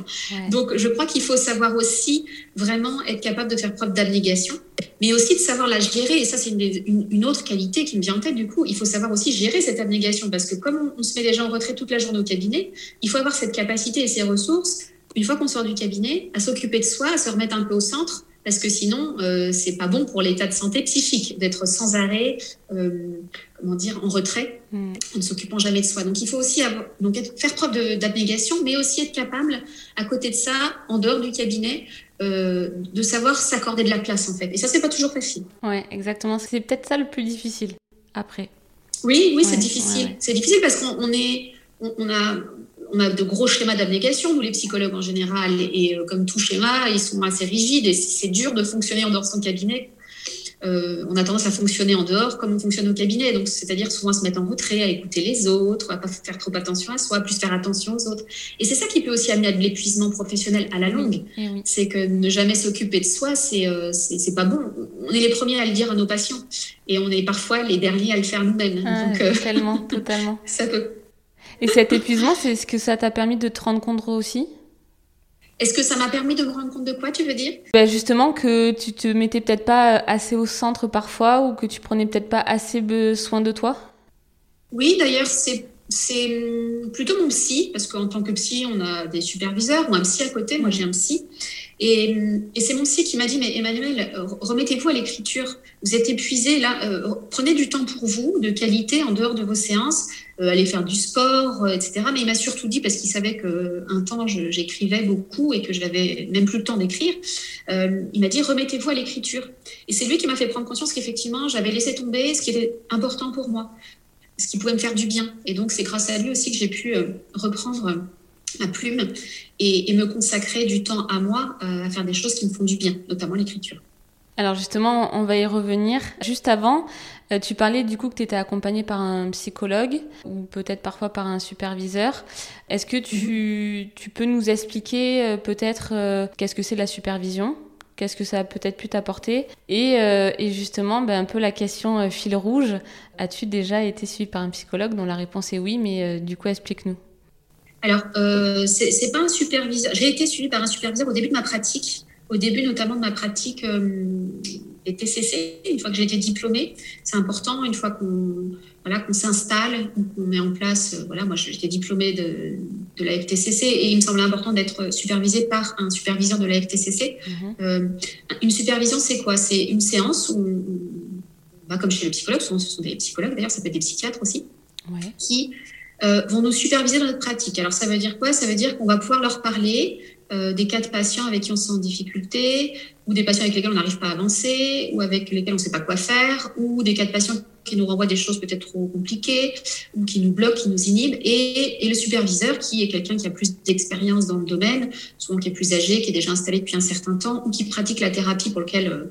Donc, je crois qu'il faut savoir aussi vraiment être capable de faire preuve d'abnégation, mais aussi de savoir la gérer. Et ça, c'est une, une, autre qualité qui me vient en tête. Du coup, il faut savoir aussi gérer cette abnégation parce que comme on, se met déjà en retrait toute la journée au cabinet, il faut avoir cette capacité et ces ressources une fois qu'on sort du cabinet à s'occuper de soi, à se remettre un peu au centre parce que sinon, euh, c'est pas bon pour l'état de santé psychique d'être sans arrêt, euh, comment dire, en retrait, mm. en ne s'occupant jamais de soi. Donc, il faut aussi avoir, donc faire preuve d'abnégation, mais aussi être capable, à côté de ça, en dehors du cabinet, euh, de savoir s'accorder de la place, en fait. Et ça, c'est pas toujours facile. Ouais, exactement. C'est peut-être ça le plus difficile après. Oui, oui, c'est difficile. C'est difficile parce qu'on est, on a on a de gros schémas d'abnégation, nous les psychologues en général, et, euh, comme tout schéma, ils sont assez rigides et c'est dur de fonctionner en dehors de son cabinet. Euh, on a tendance à fonctionner en dehors comme on fonctionne au cabinet, donc c'est-à-dire souvent se mettre en retrait, à écouter les autres, à pas faire trop attention à soi, plus faire attention aux autres. Et c'est ça qui peut aussi amener à de l'épuisement professionnel à la longue. C'est que ne jamais s'occuper de soi, c'est euh, c'est pas bon. On est les premiers à le dire à nos patients et on est parfois les derniers à le faire nous-mêmes. Ah, donc, totalement, totalement. Ça peut et cet épuisement, c'est ce que ça t'a permis de te rendre compte aussi Est-ce que ça m'a permis de me rendre compte de quoi, tu veux dire? Bah Justement, que tu te mettais peut-être pas assez au centre parfois ou que tu prenais peut-être pas assez soin de toi? Oui, d'ailleurs, c'est c'est plutôt mon psy, parce qu'en tant que psy, on a des superviseurs ou un psy à côté. Moi, j'ai un psy. Et, c'est mon psy qui m'a dit, mais Emmanuel, remettez-vous à l'écriture. Vous êtes épuisé, là, euh, prenez du temps pour vous, de qualité, en dehors de vos séances, euh, aller faire du sport, euh, etc. Mais il m'a surtout dit, parce qu'il savait qu'un temps, j'écrivais beaucoup et que je n'avais même plus le temps d'écrire, il m'a dit, remettez-vous à l'écriture. Et c'est lui qui m'a fait prendre conscience qu'effectivement, j'avais laissé tomber ce qui était important pour moi, ce qui pouvait me faire du bien. Et donc, c'est grâce à lui aussi que j'ai pu reprendre ma plume et, me consacrer du temps à moi à faire des choses qui me font du bien, notamment l'écriture. Alors justement, on va y revenir. Juste avant, euh, tu parlais du coup que tu étais accompagnée par un psychologue ou peut-être parfois par un superviseur. Est-ce que tu, tu, peux nous expliquer euh, peut-être euh, qu'est-ce que c'est la supervision? Qu'est-ce que ça a peut-être pu t'apporter? Et, et, justement, ben, un peu la question fil rouge. As-tu déjà été suivi par un psychologue dont la réponse est oui, mais du coup, explique-nous. Alors, c'est pas un superviseur. J'ai été suivie par un superviseur au début de ma pratique au début notamment de ma pratique euh, des TCC, une fois que j'ai été diplômée, c'est important, une fois qu'on voilà, qu'on s'installe, qu'on met en place, euh, voilà, moi j'étais diplômée de, de la FTCC et il me semblait important d'être supervisée par un superviseur de la FTCC. Mhm. Euh, une supervision, c'est quoi? C'est une séance où, bah, comme chez le psychologue, souvent ce sont des psychologues d'ailleurs, ça peut être des psychiatres aussi, qui vont nous superviser dans notre pratique. Alors ça veut dire quoi? Ça veut dire qu'on va pouvoir leur parler euh, des cas de patients avec qui on se sent en difficulté, ou des patients avec lesquels on n'arrive pas à avancer, ou avec lesquels on ne sait pas quoi faire, ou des cas de patients qui nous renvoient des choses peut-être trop compliquées, ou qui nous bloquent, qui nous inhibent, et, et le superviseur qui est quelqu'un qui a plus d'expérience dans le domaine, souvent qui est plus âgé, qui est déjà installé depuis un certain temps, ou qui pratique la thérapie pour lequel euh,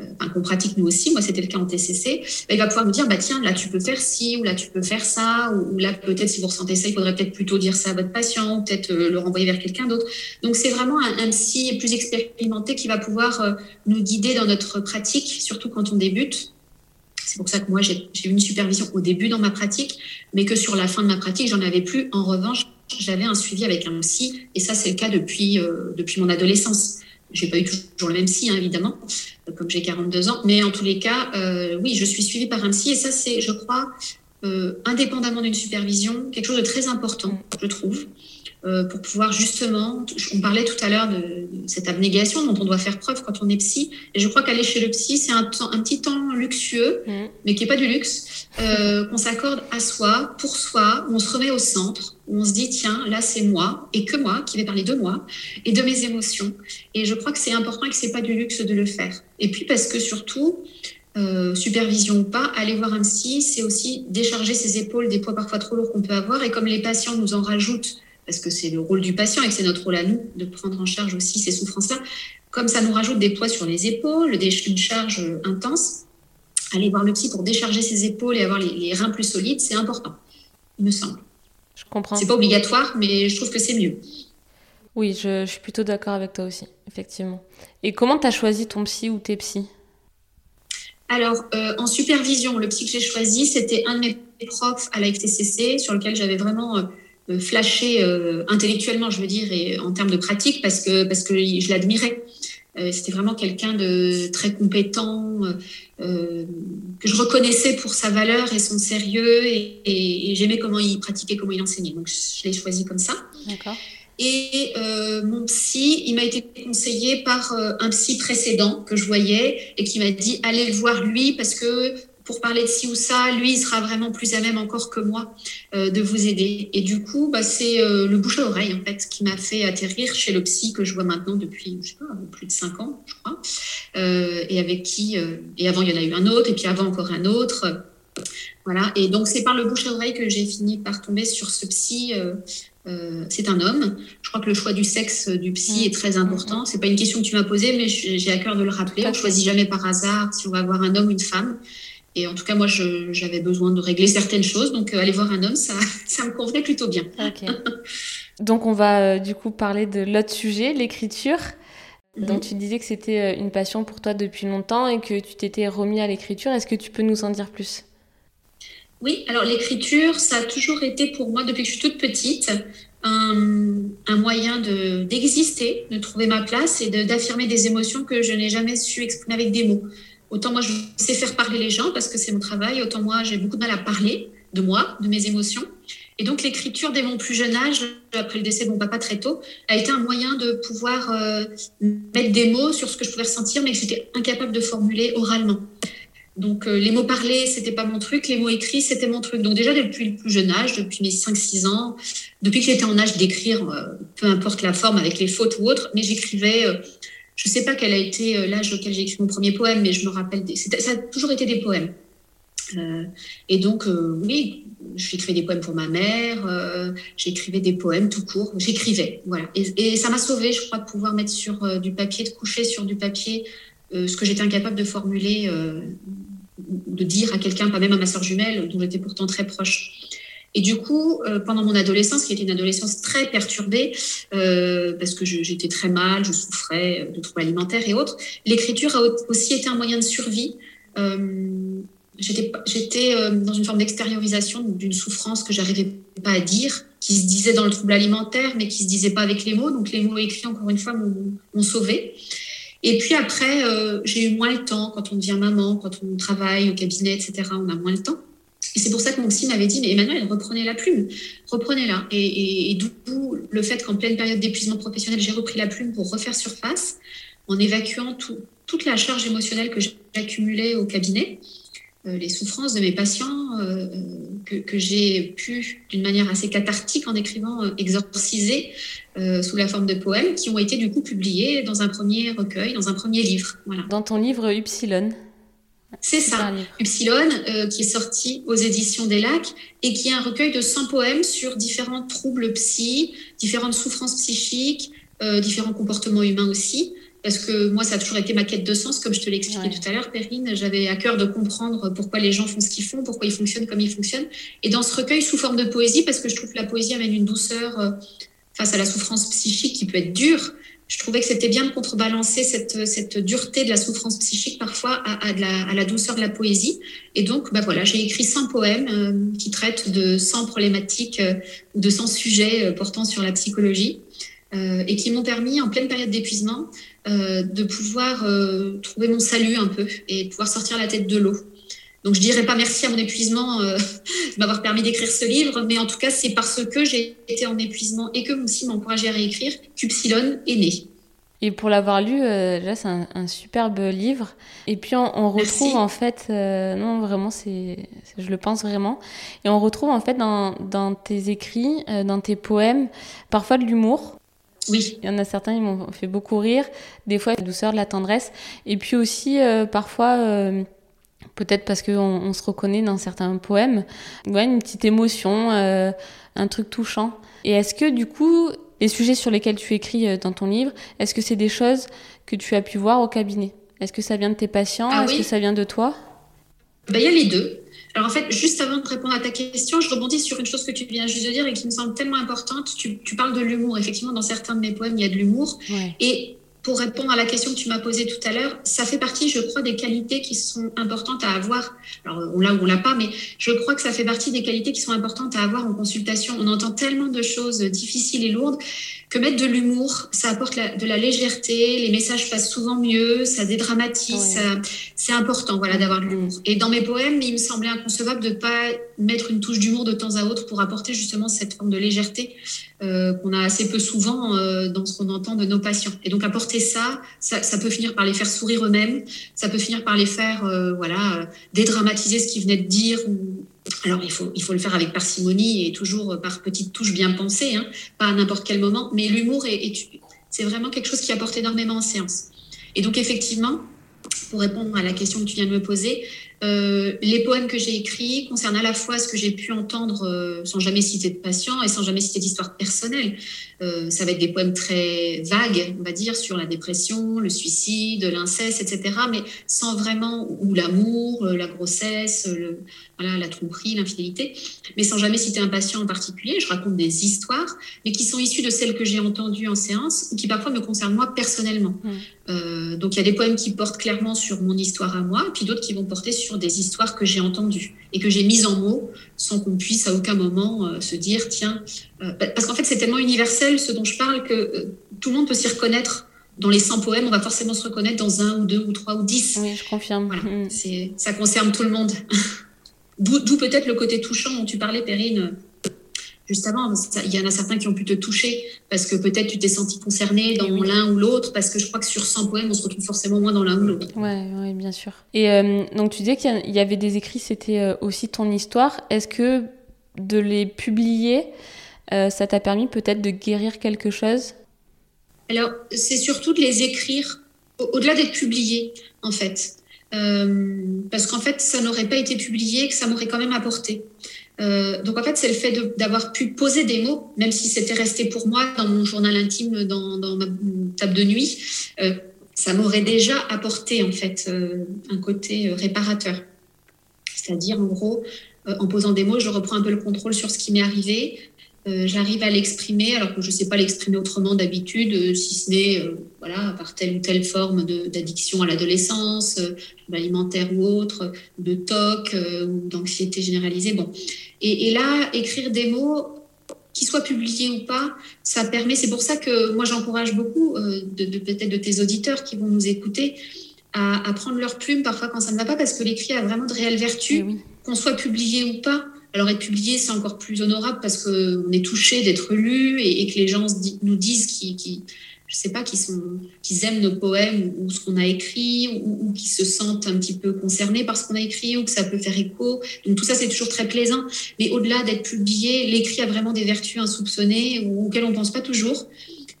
euh, qu'on pratique nous aussi, moi c'était le cas en TCC, bah, il va pouvoir nous dire, bah, tiens, là tu peux faire ci, ou là tu peux faire ça, ou, là peut-être si vous ressentez ça, il faudrait peut-être plutôt dire ça à votre patient, ou peut-être euh, le renvoyer vers quelqu'un d'autre. Donc c'est vraiment un, psy plus expérimenté qui va pouvoir euh, nous guider dans notre pratique, surtout quand on débute. C'est pour ça que moi j'ai eu une supervision au début dans ma pratique, mais que sur la fin de ma pratique, j'en avais plus. En revanche, j'avais un suivi avec un psy, et ça c'est le cas depuis, depuis mon adolescence. J'ai pas eu toujours le même psy, hein, évidemment, comme j'ai 42 ans. Mais en tous les cas, euh, oui, je suis suivie par un psy. Et ça, c'est, je crois, euh, indépendamment d'une supervision, quelque chose de très important, je trouve. Euh, pour pouvoir justement, on parlait tout à l'heure de, cette abnégation dont on doit faire preuve quand on est psy, et je crois qu'aller chez le psy, c'est un, un, petit temps luxueux, mmh. mais qui n'est pas du luxe, euh, qu'on s'accorde à soi, pour soi, où on se remet au centre, où on se dit, tiens, là c'est moi, et que moi, qui vais parler de moi, et de mes émotions. Et je crois que c'est important et que ce n'est pas du luxe de le faire. Et puis parce que surtout, euh, supervision ou pas, aller voir un psy, c'est aussi décharger ses épaules des poids parfois trop lourds qu'on peut avoir. Et comme les patients nous en rajoutent parce que c'est le rôle du patient et que c'est notre rôle à nous de prendre en charge aussi ces souffrances-là. Comme ça nous rajoute des poids sur les épaules, des, une charge intense, aller voir le psy pour décharger ses épaules et avoir les, reins plus solides, c'est important, il me semble. Je comprends. C'est pas obligatoire, mais je trouve que c'est mieux. Oui, je, suis plutôt d'accord avec toi aussi, effectivement. Et comment tu as choisi ton psy ou tes psys? Alors, euh, en supervision, le psy que j'ai choisi, c'était un de mes profs à la FTCC, sur lequel j'avais vraiment euh, euh, flasher euh, intellectuellement, je veux dire, et en termes de pratique, parce que, parce que je l'admirais. Euh, c'était vraiment quelqu'un de très compétent, que je reconnaissais pour sa valeur et son sérieux, et, j'aimais comment il pratiquait, comment il enseignait. Donc, je l'ai choisi comme ça. Et mon psy, il m'a été conseillé par un psy précédent que je voyais et qui m'a dit allez le voir lui parce que pour parler de ci ou ça, lui, il sera vraiment plus à même encore que moi euh, de vous aider. Et du coup, bah, c'est euh, le bouche à oreille, en fait, qui m'a fait atterrir chez le psy que je vois maintenant depuis, je sais pas, plus de cinq ans, je crois. Euh, et avec qui, et avant, il y en a eu un autre, et puis avant, encore un autre. Voilà. Et donc, c'est par le bouche à oreille que j'ai fini par tomber sur ce psy. c'est un homme. Je crois que le choix du sexe du psy mmh. est très important. C'est pas une question que tu m'as posée, mais j'ai à cœur de le rappeler. On choisit jamais par hasard si on va avoir un homme ou une femme. Et en tout cas, moi, j'avais besoin de régler certaines choses. Donc, euh, aller voir un homme, ça, ça me convenait plutôt bien. donc, on va euh, du coup parler de l'autre sujet, l'écriture. Mhm. Donc, tu disais que c'était euh, une passion pour toi depuis longtemps et que tu t'étais remis à l'écriture. Est-ce que tu peux nous en dire plus? Oui, alors l'écriture, ça a toujours été pour moi, depuis que je suis toute petite, un, un moyen d'exister, de, trouver ma place et d'affirmer des émotions que je n'ai jamais su exprimer avec des mots. Autant moi, je sais faire parler les gens parce que c'est mon travail, autant moi, j'ai beaucoup de mal à parler de moi, de mes émotions. Et donc, l'écriture, dès mon plus jeune âge, après le décès de mon papa très tôt, a été un moyen de pouvoir euh, mettre des mots sur ce que je pouvais ressentir, mais que j'étais incapable de formuler oralement. Donc, euh, les mots parlés, c'était pas mon truc, les mots écrits, c'était mon truc. Donc, déjà, depuis le plus jeune âge, depuis mes 5-6 ans, depuis que j'étais en âge d'écrire, euh, peu importe la forme, avec les fautes ou autres, mais j'écrivais je ne sais pas quel a été euh, l'âge auquel j'ai écrit mon premier poème, mais je me rappelle, des, ça a toujours été des poèmes. et donc, oui, j'écrivais des poèmes pour ma mère, j'écrivais des poèmes tout court, j'écrivais, voilà. Et, ça m'a sauvée, je crois, de pouvoir mettre sur du papier, de coucher sur du papier ce que j'étais incapable de formuler, de dire à quelqu'un, pas même à ma soeur jumelle, dont j'étais pourtant très proche. Et du coup, euh, pendant mon adolescence, qui était une adolescence très perturbée, euh, parce que j'étais très mal, je souffrais de troubles alimentaires et autres, l'écriture a aussi été un moyen de survie. Euh, J'étais euh, dans une forme d'extériorisation d'une souffrance que j'arrivais pas à dire, qui se disait dans le trouble alimentaire, mais qui se disait pas avec les mots. Donc les mots écrits, encore une fois, m'ont sauvé. Et puis après, euh, j'ai eu moins le temps quand on devient maman, quand on travaille au cabinet, etc. On a moins le temps. Et c'est pour ça que mon m'avait dit, mais Emmanuel, reprenez la plume, reprenez-la. Et, et, d'où le fait qu'en pleine période d'épuisement professionnel, j'ai repris la plume pour refaire surface, en évacuant toute la charge émotionnelle que j'accumulais au cabinet, euh, les souffrances de mes patients euh, que, que j'ai pu, d'une manière assez cathartique en écrivant, euh, exorciser sous la forme de poèmes qui ont été du coup publiés dans un premier recueil, dans un premier livre. Voilà. Dans ton livre Upsilon c'est ça, Upsilon, euh, qui est sorti aux éditions des Lacs et qui est un recueil de 100 poèmes sur différents troubles psy, différentes souffrances psychiques, euh, différents comportements humains aussi. Parce que moi, ça a toujours été ma quête de sens, comme je te l'ai expliqué tout à l'heure, Perrine. J'avais à cœur de comprendre pourquoi les gens font ce qu'ils font, pourquoi ils fonctionnent comme ils fonctionnent. Et dans ce recueil, sous forme de poésie, parce que je trouve que la poésie amène une douceur euh, face à la souffrance psychique qui peut être dure, je trouvais que c'était bien de contrebalancer cette, cette, dureté de la souffrance psychique parfois à, la, douceur de la poésie. Et donc, bah voilà, j'ai écrit 100 poèmes euh, qui traitent de 100 problématiques euh, ou de 100 sujets euh, portant sur la psychologie et qui m'ont permis, en pleine période d'épuisement, de pouvoir trouver mon salut un peu et pouvoir sortir la tête de l'eau. Donc je dirais pas merci à mon épuisement euh, de m'avoir permis d'écrire ce livre, mais en tout cas c'est parce que j'ai été en épuisement et que mon psy m'a encouragé à réécrire qu'Upsilon est né. Et pour l'avoir lu, euh, là c'est un, superbe livre. Et puis on, retrouve en fait, euh, non vraiment c'est, je le pense vraiment. Et on retrouve en fait dans, dans tes écrits, dans tes poèmes, parfois de l'humour. Oui. Il y en a certains, ils m'ont fait beaucoup rire. Des fois, la douceur, de la tendresse. Et puis aussi, parfois, peut-être parce qu'on on se reconnaît dans certains poèmes, ouais, une petite émotion, euh, un truc touchant. Et est-ce que du coup, les sujets sur lesquels tu écris euh, dans ton livre, est-ce que c'est des choses que tu as pu voir au cabinet? Est-ce que ça vient de tes patients? Ah Est-ce que ça vient de toi? Ben, Il y a les deux. Alors en fait, juste avant de répondre à ta question, je rebondis sur une chose que tu viens juste de dire et qui me semble tellement importante. Tu, tu parles de l'humour. Effectivement, dans certains de mes poèmes, il y a de l'humour. Et pour répondre à la question que tu m'as posée tout à l'heure, ça fait partie, je crois, des qualités qui sont importantes à avoir. Alors, on l'a ou on l'a pas, mais je crois que ça fait partie des qualités qui sont importantes à avoir en consultation. On entend tellement de choses difficiles et lourdes que mettre de l'humour, ça apporte de la légèreté, les messages passent souvent mieux, ça dédramatise, c'est important voilà, d'avoir de l'humour. Et dans mes poèmes, il me semblait inconcevable de ne pas mettre une touche d'humour de temps à autre pour apporter justement cette forme de légèreté euh, qu'on a assez peu souvent euh, dans ce qu'on entend de nos patients. Et donc apporter ça, ça, peut finir par les faire sourire eux-mêmes, ça peut finir par les faire euh, voilà, dédramatiser ce qu'ils venaient de dire alors, il faut, il faut le faire avec parcimonie et toujours par petites touches bien pensées, hein, pas à n'importe quel moment. Mais l'humour, est, c'est vraiment quelque chose qui apporte énormément en séance. Et donc, effectivement, pour répondre à la question que tu viens de me poser, euh, les poèmes que j'ai écrits concernent à la fois ce que j'ai pu entendre euh, sans jamais citer de patients et sans jamais citer d'histoire personnelle. Euh, ça va être des poèmes très vagues, on va dire, sur la dépression, le suicide, l'inceste, etc., mais sans vraiment, ou l'amour, la grossesse, le, voilà, la tromperie, l'infidélité, mais sans jamais citer un patient en particulier. Je raconte des histoires, mais qui sont issues de celles que j'ai entendues en séance ou qui parfois me concernent moi personnellement. Mmh. donc il y a des poèmes qui portent clairement sur mon histoire à moi, puis d'autres qui vont porter sur des histoires que j'ai entendues et que j'ai mises en mots sans qu'on puisse à aucun moment euh, se dire tiens euh, parce qu'en fait c'est tellement universel ce dont je parle que euh, tout le monde peut s'y reconnaître. Dans les 100 poèmes on va forcément se reconnaître dans un ou deux ou trois ou dix. Oui je confirme. Mm. c'est ça concerne tout le monde. D'où peut-être le côté touchant dont tu parlais Perrine juste avant. Il y en a certains qui ont pu te toucher parce que peut-être tu t'es senti concerné dans l'un ou l'autre, parce que je crois que sur 100 poèmes, on se retrouve forcément moins dans l'un ou l'autre. Oui, ouais, bien sûr. Et euh, donc tu disais qu'il y avait des écrits, c'était euh, aussi ton histoire. Est-ce que de les publier, euh, ça t'a permis peut-être de guérir quelque chose? Alors, c'est surtout de les écrire au-delà d'être publiés, en fait. parce qu'en fait, ça n'aurait pas été publié, que ça m'aurait quand même apporté. Donc en fait, c'est le fait d'avoir pu poser des mots, même si c'était resté pour moi dans mon journal intime, dans, ma table de nuit, ça m'aurait déjà apporté en fait un côté réparateur. C'est-à-dire, en gros, en posant des mots, je reprends un peu le contrôle sur ce qui m'est arrivé, euh, j'arrive à l'exprimer alors que je ne sais pas l'exprimer autrement d'habitude, euh, si ce n'est euh, voilà, par telle ou telle forme d'addiction à l'adolescence, alimentaire ou autre, de TOC ou d'anxiété généralisée. Bon. Et, là, écrire des mots, qu'ils soient publiés ou pas, ça permet, c'est pour ça que moi j'encourage beaucoup, de, peut-être de tes auditeurs qui vont nous écouter, à, prendre leur plume parfois quand ça ne va pas, parce que l'écrit a vraiment de réelles vertus, eh qu'on soit publié ou pas. Alors être publié, c'est encore plus honorable parce qu'on est touché d'être lu et, que les gens nous disent qu'ils, je sais pas, aiment nos poèmes ou, ce qu'on a écrit ou, qu'ils se sentent un petit peu concernés par ce qu'on a écrit ou que ça peut faire écho. Donc tout ça, c'est toujours très plaisant. Mais au-delà d'être publié, l'écrit a vraiment des vertus insoupçonnées ou auxquelles on pense pas toujours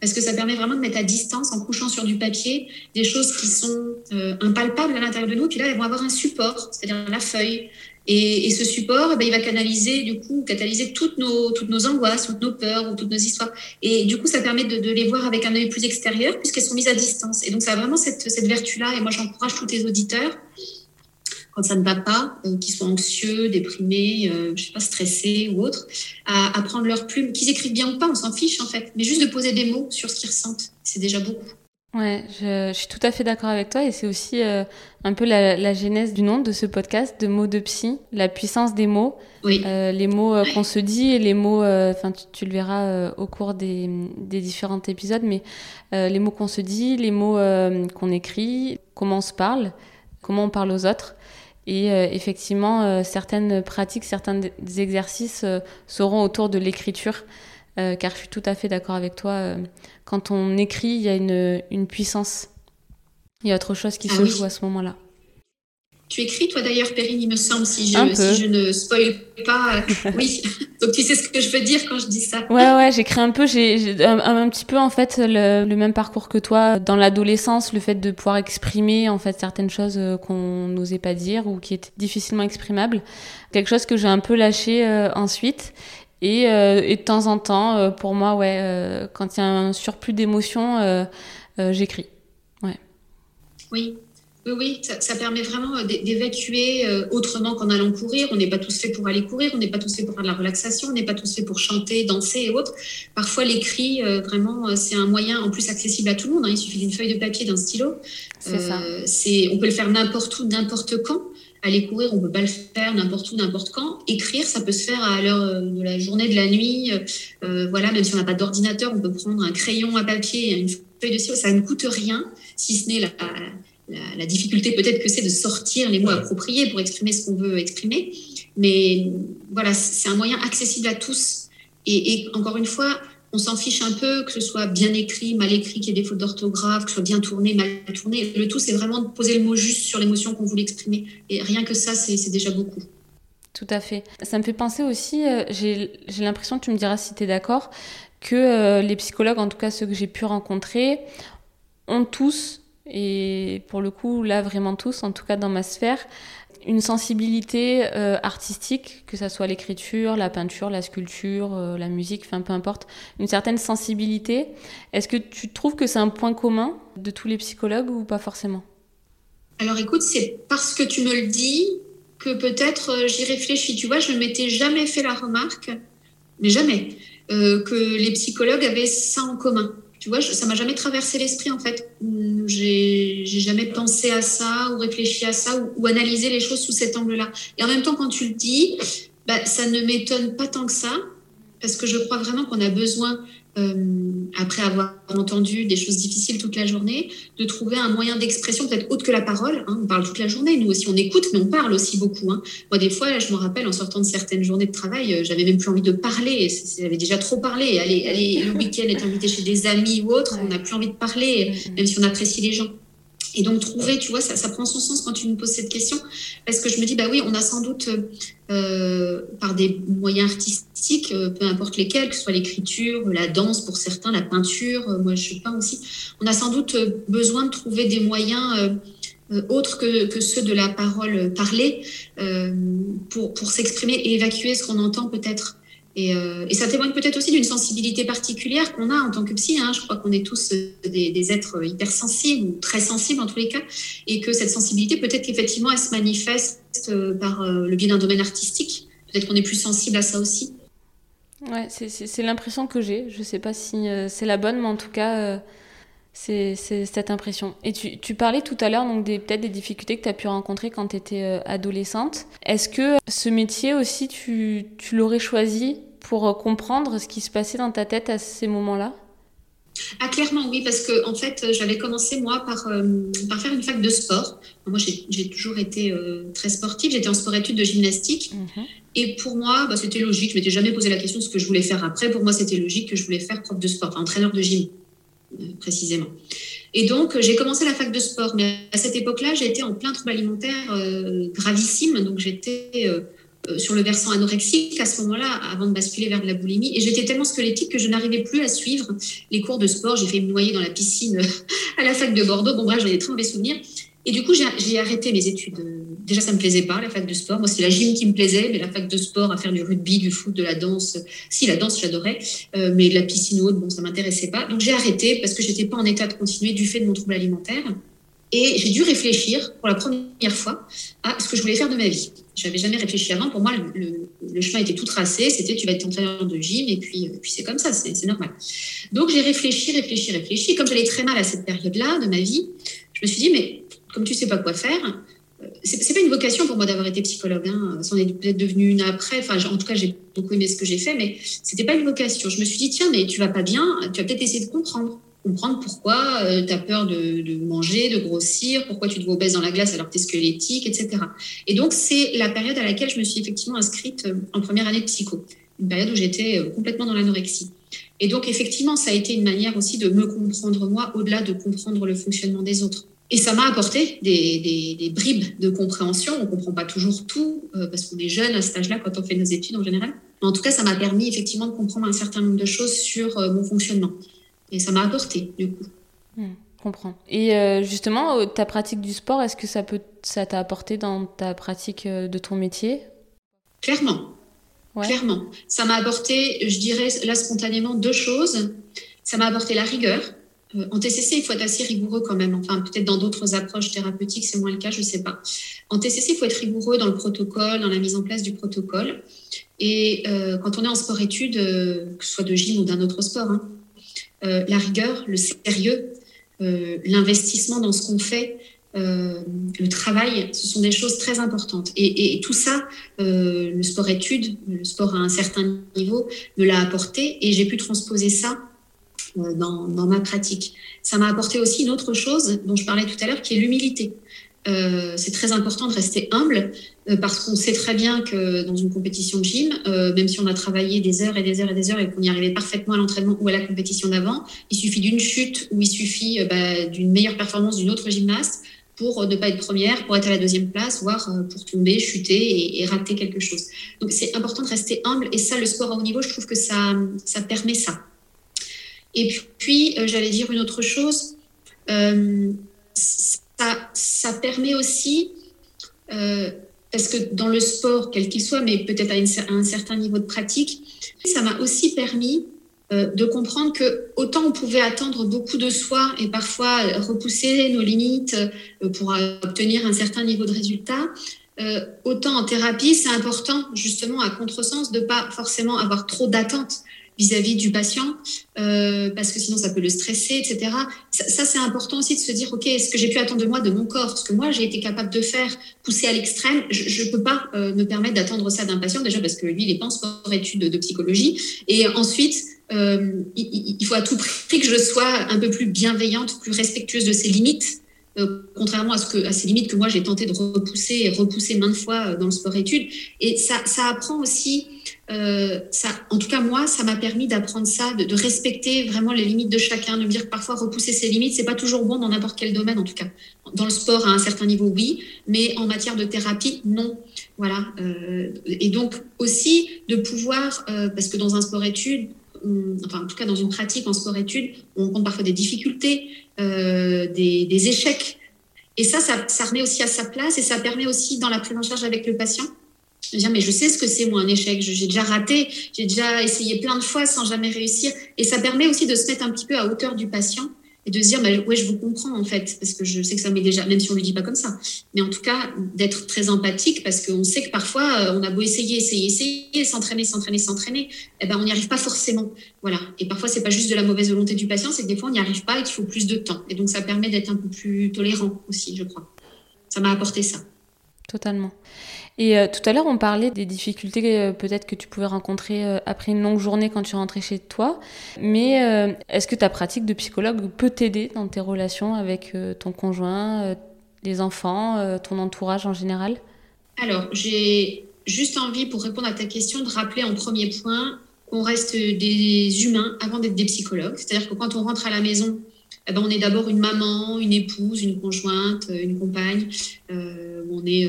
parce que ça permet vraiment de mettre à distance, en couchant sur du papier, des choses qui sont euh, impalpables à l'intérieur de nous. Puis là, elles vont avoir un support, c'est-à-dire la feuille, et, ce support, eh ben, il va canaliser, du coup, catalyser toutes nos, toutes nos angoisses, toutes nos peurs ou toutes nos histoires. Et du coup, ça permet de, les voir avec un œil plus extérieur puisqu'elles sont mises à distance. Et donc, ça a vraiment cette, cette vertu-là. Et moi, j'encourage tous les auditeurs, quand ça ne va pas, euh, qu'ils soient anxieux, déprimés, euh, je sais pas, stressés ou autres, à, à prendre leur plume, qu'ils écrivent bien ou pas, on s'en fiche en fait. Mais juste de poser des mots sur ce qu'ils ressentent, c'est déjà beaucoup. Ouais, je, je, suis tout à fait d'accord avec toi et c'est aussi euh, un peu la, la, genèse du nom de ce podcast, de mots de psy, la puissance des mots, oui. euh, les mots euh, qu'on se dit et les mots, enfin tu, tu, le verras au cours des, des différents épisodes, mais les mots qu'on se dit, les mots qu'on écrit, comment on se parle, comment on parle aux autres. Et effectivement, certaines pratiques, certains exercices seront autour de l'écriture. Euh, car je suis tout à fait d'accord avec toi. Euh, quand on écrit, il y a une, une puissance. Il y a autre chose qui ah se joue à ce moment-là. Tu écris, toi d'ailleurs, Perrine, il me semble, si je, si je ne spoil pas. Euh, oui, donc tu sais ce que je veux dire quand je dis ça. Ouais, ouais, j'écris un peu, j'ai un, un, petit peu en fait le, le, même parcours que toi. Dans l'adolescence, le fait de pouvoir exprimer en fait certaines choses qu'on n'osait pas dire ou qui étaient difficilement exprimables. Quelque chose que j'ai un peu lâché ensuite. Euh, et, de temps en temps, euh, pour moi, ouais, euh, quand il y a un surplus d'émotions, j'écris. Ouais. Oui, oui, oui, ça, permet vraiment d'évacuer autrement qu'en allant courir. On n'est pas tous faits pour aller courir, on n'est pas tous faits pour faire de la relaxation, on n'est pas tous faits pour chanter, danser et autres. Parfois, l'écrit, vraiment, c'est un moyen en plus accessible à tout le monde. Hein. Il suffit d'une feuille de papier, d'un stylo. C'est ça. On peut le faire n'importe où, n'importe quand. Aller courir, on peut pas le faire n'importe où, n'importe quand. Écrire, ça peut se faire à l'heure euh, de la journée, de la nuit. Euh, voilà, même si on n'a pas d'ordinateur, on peut prendre un crayon à papier une feuille de stylo. Ça ne coûte rien, si ce n'est la, la, difficulté peut-être que c'est de sortir les mots appropriés pour exprimer ce qu'on veut exprimer. Mais voilà, c'est un moyen accessible à tous. Et, et encore une fois, on s'en fiche un peu, que ce soit bien écrit, mal écrit, qu'il y ait des fautes d'orthographe, que ce soit bien tourné, mal tourné. Le tout, c'est vraiment de poser le mot juste sur l'émotion qu'on voulait exprimer. Et rien que ça, c'est déjà beaucoup. Tout à fait. Ça me fait penser aussi, euh, j'ai l'impression, tu me diras si tu es d'accord, que euh, les psychologues, en tout cas ceux que j'ai pu rencontrer, ont tous, et pour le coup là vraiment tous, en tout cas dans ma sphère, une sensibilité euh, artistique, que ça soit l'écriture, la peinture, la sculpture, euh, la musique, enfin peu importe, une certaine sensibilité. Est-ce que tu trouves que c'est un point commun de tous les psychologues ou pas forcément? Alors écoute, c'est parce que tu me le dis que peut-être euh, j'y réfléchis. Tu vois, je ne m'étais jamais fait la remarque, mais jamais, que les psychologues avaient ça en commun tu vois, ça m'a jamais traversé l'esprit en fait. J'ai jamais pensé à ça ou réfléchi à ça ou, analysé les choses sous cet angle-là. Et en même temps, quand tu le dis, bah, ça ne m'étonne pas tant que ça, parce que je crois vraiment qu'on a besoin euh, après avoir entendu des choses difficiles toute la journée, de trouver un moyen d'expression peut-être autre que la parole. Hein. On parle toute la journée, nous aussi on écoute, mais on parle aussi beaucoup. Hein. Moi, des fois, je me rappelle en sortant de certaines journées de travail, euh, j'avais même plus envie de parler, j'avais déjà trop parlé. Aller, aller le week-end, être invité chez des amis ou autres, on n'a plus envie de parler, même si on apprécie les gens. Et donc trouver, tu vois, ça, ça, prend son sens quand tu me poses cette question, parce que je me dis, bah oui, on a sans doute, euh, par des moyens artistiques, euh, peu importe lesquels, que ce soit l'écriture, la danse pour certains, la peinture, euh, moi je peins aussi, on a sans doute besoin de trouver des moyens autres que, ceux de la parole parlée pour, pour s'exprimer et évacuer ce qu'on entend peut-être. Euh, et, ça témoigne peut-être aussi d'une sensibilité particulière qu'on a en tant que psy. Hein. Je crois qu'on est tous euh, des, êtres hypersensibles ou très sensibles en tous les cas, et que cette sensibilité, peut-être qu'effectivement, elle se manifeste euh, par le biais d'un domaine artistique. Peut-être qu'on est plus sensible à ça aussi. Ouais, c'est l'impression que j'ai. Je ne sais pas si c'est la bonne, mais en tout cas, c'est cette impression. Et tu, tu parlais tout à l'heure donc peut-être des difficultés que tu as pu rencontrer quand tu étais adolescente. Est-ce que ce métier aussi, tu, tu l'aurais choisi pour euh, comprendre ce qui se passait dans ta tête à ces moments-là? Ah, clairement, oui, parce que en fait, j'avais commencé, moi, par, euh, par faire une fac de sport. Moi, j'ai toujours été euh, très sportive. J'étais en sport-études de gymnastique. Mhm. Et pour moi, bah, c'était logique. Je m'étais jamais posé la question de ce que je voulais faire après. Pour moi, c'était logique que je voulais faire prof de sport, enfin, entraîneur de gym, précisément. Et donc, j'ai commencé la fac de sport. Mais à cette époque-là, j'étais en plein trouble alimentaire gravissime. Donc, j'étais euh, sur le versant anorexique à ce moment-là, avant de basculer vers de la boulimie. Et j'étais tellement squelettique que je n'arrivais plus à suivre les cours de sport. J'ai fait me noyer dans la piscine à la fac de Bordeaux. Bon, bref, j'en ai très mauvais souvenirs. Et du coup, j'ai arrêté mes études. Déjà, ça me plaisait pas, la fac de sport. Moi, c'est la gym qui me plaisait, mais la fac de sport, à faire du rugby, du foot, de la danse. Si, la danse, j'adorais. Euh, mais la piscine ou autre, bon, ça m'intéressait pas. Donc, j'ai arrêté parce que j'étais pas en état de continuer du fait de mon trouble alimentaire. Et j'ai dû réfléchir pour la première fois à ce que je voulais faire de ma vie. Je n'avais jamais réfléchi avant. Pour moi, le, chemin était tout tracé. C'était tu vas être entraîneur de gym et puis, puis c'est comme ça, c'est normal. Donc j'ai réfléchi, réfléchi, réfléchi. Comme j'allais très mal à cette période-là de ma vie, je me suis dit, mais comme tu sais pas quoi faire, euh, c'est pas une vocation pour moi d'avoir été psychologue. Hein. Ça en est peut-être devenu une après. Enfin, en tout cas, j'ai beaucoup aimé ce que j'ai fait, mais c'était pas une vocation. Je me suis dit, tiens, mais tu vas pas bien, tu vas peut-être essayer de comprendre comprendre pourquoi euh, tu as peur de, manger, de grossir, pourquoi tu te vois obèse dans la glace alors que tu es squelettique, etc. Et donc, c'est la période à laquelle je me suis effectivement inscrite euh, en première année de psycho, une période où j'étais euh, complètement dans l'anorexie. Et donc, effectivement, ça a été une manière aussi de me comprendre moi, au-delà de comprendre le fonctionnement des autres. Et ça m'a apporté des, bribes de compréhension. On ne comprend pas toujours tout, parce qu'on est jeune à cet âge-là quand on fait nos études en général. Mais en tout cas, ça m'a permis effectivement de comprendre un certain nombre de choses sur mon fonctionnement. Et ça m'a apporté, du coup. Hmm, comprends. Et euh, justement, euh, ta pratique du sport, est-ce que ça peut, ça t'a apporté dans ta pratique euh, de ton métier? Clairement. Clairement. Ça m'a apporté, je dirais là spontanément, deux choses. Ça m'a apporté la rigueur. En TCC, il faut être assez rigoureux quand même. Enfin, peut-être dans d'autres approches thérapeutiques, c'est moins le cas, je ne sais pas. En TCC, il faut être rigoureux dans le protocole, dans la mise en place du protocole. Et quand on est en sport-études, que ce soit de gym ou d'un autre sport, hein, euh, la rigueur, le sérieux, euh, l'investissement dans ce qu'on fait, euh, le travail, ce sont des choses très importantes. Et, tout ça, le sport-études, le sport à un certain niveau, me l'a apporté et j'ai pu transposer ça dans, ma pratique. Ça m'a apporté aussi une autre chose dont je parlais tout à l'heure, qui est l'humilité. Euh, c'est très important de rester humble euh, parce qu'on sait très bien que dans une compétition de gym, euh, même si on a travaillé des heures et des heures et des heures et qu'on y arrivait parfaitement à l'entraînement ou à la compétition d'avant, il suffit d'une chute ou il suffit bah, d'une meilleure performance d'une autre gymnaste pour ne pas être première, pour être à la deuxième place, voire pour tomber, chuter et, rater quelque chose. Donc c'est important de rester humble et ça, le sport à haut niveau, je trouve que ça, ça permet ça. Et puis, j'allais dire une autre chose ça, permet aussi, euh, parce que dans le sport, quel qu'il soit, mais peut-être à, un certain niveau de pratique, ça m'a aussi permis euh, de comprendre que autant on pouvait attendre beaucoup de soi et parfois repousser nos limites euh, pour obtenir un certain niveau de résultat, autant en thérapie, c'est important justement à contresens de pas forcément avoir trop d'attentes vis-à-vis du patient, euh, parce que sinon ça peut le stresser, etc. Ça, c'est important aussi de se dire, OK, est-ce que j'ai pu attendre de moi, de mon corps Ce que moi, j'ai été capable de faire, pousser à l'extrême, je ne peux pas euh, me permettre d'attendre ça d'un patient, déjà parce que lui, il est pas en sport-études de psychologie. Et ensuite, euh, il, faut à tout prix que je sois un peu plus bienveillante, plus respectueuse de ses limites, contrairement à, ce que, à ces limites que moi j'ai tenté de repousser et repousser maintes fois dans le sport-études. Et ça, ça apprend aussi euh, ça, en tout cas, moi, ça m'a permis d'apprendre ça, de, respecter vraiment les limites de chacun, de me dire que parfois repousser ses limites, c'est pas toujours bon dans n'importe quel domaine, en tout cas. Dans le sport, à un certain niveau, oui, mais en matière de thérapie, non. Voilà. Euh, et donc aussi de pouvoir, euh, parce que dans un sport-études, enfin en tout cas dans une pratique en sport-études, on rencontre parfois des difficultés, des, des, échecs. Et ça, ça, ça remet aussi à sa place et ça permet aussi dans la prise en charge avec le patient de dire mais je sais ce que c'est moi un échec, j'ai déjà raté, j'ai déjà essayé plein de fois sans jamais réussir et ça permet aussi de se mettre un petit peu à hauteur du patient et de se dire, bah, ouais, je vous comprends en fait, parce que je sais que ça m'est déjà, même si on ne lui dit pas comme ça, mais en tout cas, d'être très empathique, parce qu'on sait que parfois, euh, on a beau essayer, essayer, essayer, s'entraîner, s'entraîner, s'entraîner, eh ben, on n'y arrive pas forcément. Voilà. Et parfois, c'est pas juste de la mauvaise volonté du patient, c'est que des fois, on n'y arrive pas et qu'il faut plus de temps. Et donc, ça permet d'être un peu plus tolérant aussi, je crois. Ça m'a apporté ça. Totalement. Et euh, tout à l'heure, on parlait des difficultés euh, peut-être que tu pouvais rencontrer euh, après une longue journée quand tu rentrais chez toi. Mais est-ce que ta pratique de psychologue peut t'aider dans tes relations avec ton conjoint, les enfants, ton entourage en général? Alors, j'ai juste envie, pour répondre à ta question, de rappeler en premier point qu'on reste des humains avant d'être des psychologues. C'est-à-dire que quand on rentre à la maison, eh ben, on est d'abord une maman, une épouse, une conjointe, une compagne. on est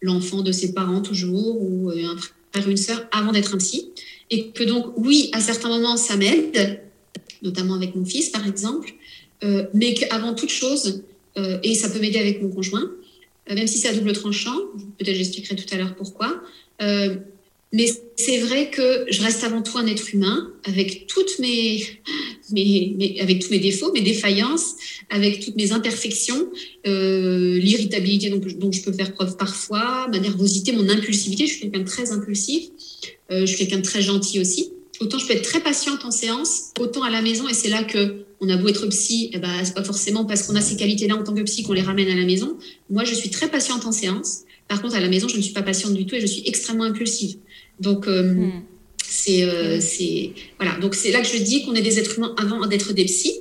l'enfant de ses parents toujours, ou euh, un frère une sœur, avant d'être un psy. Et que donc, oui, à certains moments, ça m'aide, notamment avec mon fils, par exemple, euh, mais qu'avant toute chose, euh, et ça peut m'aider avec mon conjoint, même si c'est à double tranchant, peut-être j'expliquerai tout à l'heure pourquoi, mais c'est vrai que je reste avant tout un être humain avec toutes mes, mes, avec tous mes défauts, mes défaillances, avec toutes mes imperfections, l'irritabilité dont, dont, je peux faire preuve parfois, ma nervosité, mon impulsivité. Je suis quelqu'un de très impulsif. Euh, je suis quelqu'un de très gentil aussi. Autant je peux être très patiente en séance, autant à la maison. Et c'est là que on a beau être psy, eh ben, c'est pas forcément parce qu'on a ces qualités-là en tant que psy qu'on les ramène à la maison. Moi, je suis très patiente en séance. Par contre, à la maison, je ne suis pas patiente du tout et je suis extrêmement impulsive. Donc, euh, hmm. euh, c'est, voilà. Donc, c'est là que je dis qu'on est des êtres humains avant d'être des psys.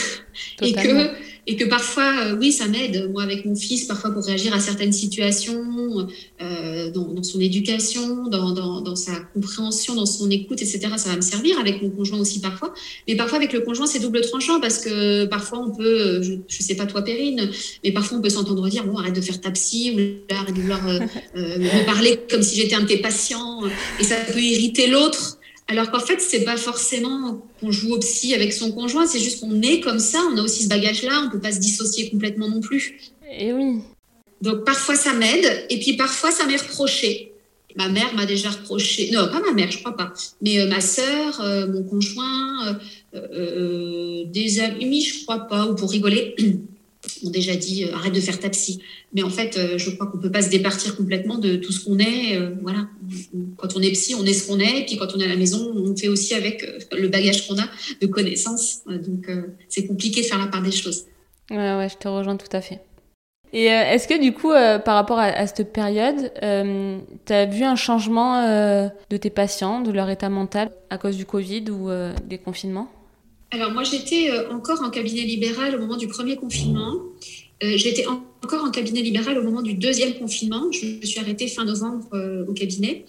et que et que parfois, euh, oui, ça m'aide, moi, avec mon fils, parfois pour réagir à certaines situations, euh, dans, son éducation, dans, sa compréhension, dans son écoute, etc. Ça va me servir avec mon conjoint aussi parfois. Mais parfois, avec le conjoint, c'est double tranchant parce que parfois, on peut, je, ne sais pas toi, Perrine, mais parfois, on peut s'entendre dire, bon, arrête de faire ta psy, ou arrête de vouloir euh, me parler comme si j'étais un de tes patients. Et ça peut irriter l'autre alors qu'en fait, c'est pas forcément qu'on joue au psy avec son conjoint, c'est juste qu'on est comme ça, on a aussi ce bagage-là, on peut pas se dissocier complètement non plus. Et eh oui. Donc parfois ça m'aide, et puis parfois ça m'est reproché. Ma mère m'a déjà reproché, non pas ma mère, je crois pas, mais euh, ma sœur, euh, mon conjoint, euh, des amis, je crois pas, ou pour rigoler. ont déjà dit euh, arrête de faire ta psy. Mais en fait, euh, je crois qu'on peut pas se départir complètement de tout ce qu'on est. Euh, voilà. Quand on est psy, on est ce qu'on est. Et puis quand on est à la maison, on fait aussi avec le bagage qu'on a de connaissances. donc c'est compliqué de faire la part des choses. Ouais, ouais, je te rejoins tout à fait. Et est-ce que du coup, par rapport à, cette période, tu as vu un changement de tes patients, de leur état mental à cause du Covid ou des confinements? Alors moi, j'étais euh, encore en cabinet libéral au moment du premier confinement. Euh, j'étais encore en cabinet libéral au moment du deuxième confinement. Je me suis arrêtée fin novembre euh, au cabinet.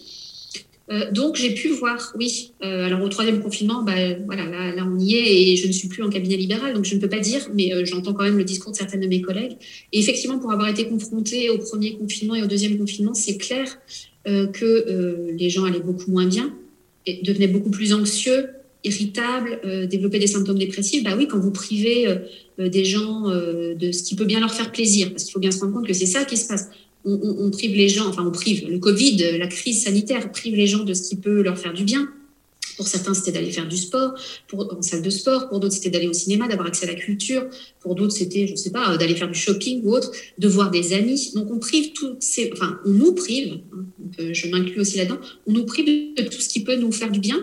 donc j'ai pu voir, oui. alors au troisième confinement, bah, voilà, là, on y est et je ne suis plus en cabinet libéral, donc je ne peux pas dire, mais j'entends quand même le discours de certaines de mes collègues. Et effectivement, pour avoir été confrontée au premier confinement et au deuxième confinement, c'est clair que les gens allaient beaucoup moins bien et devenaient beaucoup plus anxieux, irritable, euh, développer des symptômes dépressifs, bah oui, quand vous privez euh, euh, des gens de ce qui peut bien leur faire plaisir, parce qu'il faut bien se rendre compte que c'est ça qui se passe. On, on, prive les gens, enfin on prive, le Covid, la crise sanitaire prive les gens de ce qui peut leur faire du bien. Pour certains, c'était d'aller faire du sport, pour, en salle de sport. Pour d'autres, c'était d'aller au cinéma, d'avoir accès à la culture. Pour d'autres, c'était, je ne sais pas, d'aller faire du shopping ou autre, de voir des amis. Donc, on prive tout ces, enfin, on nous prive, hein, je m'inclus aussi là-dedans, on nous prive de tout ce qui peut nous faire du bien,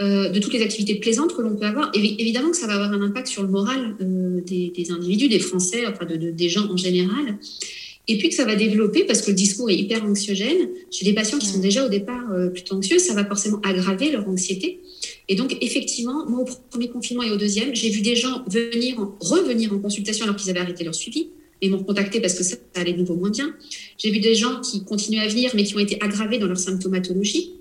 euh, de toutes les activités plaisantes que l'on peut avoir. Évidemment que ça va avoir un impact sur le moral euh, des, individus, des Français, enfin, de, des gens en général et puis que ça va développer, parce que le discours est hyper anxiogène, chez des patients qui sont déjà au départ euh, plutôt anxieux, ça va forcément aggraver leur anxiété. Et donc, effectivement, moi, au premier confinement et au deuxième, j'ai vu des gens venir, revenir en consultation alors qu'ils avaient arrêté leur suivi et m'ont contacté parce que ça, allait de nouveau moins bien. J'ai vu des gens qui continuent à venir, mais qui ont été aggravés dans leur symptomatologie.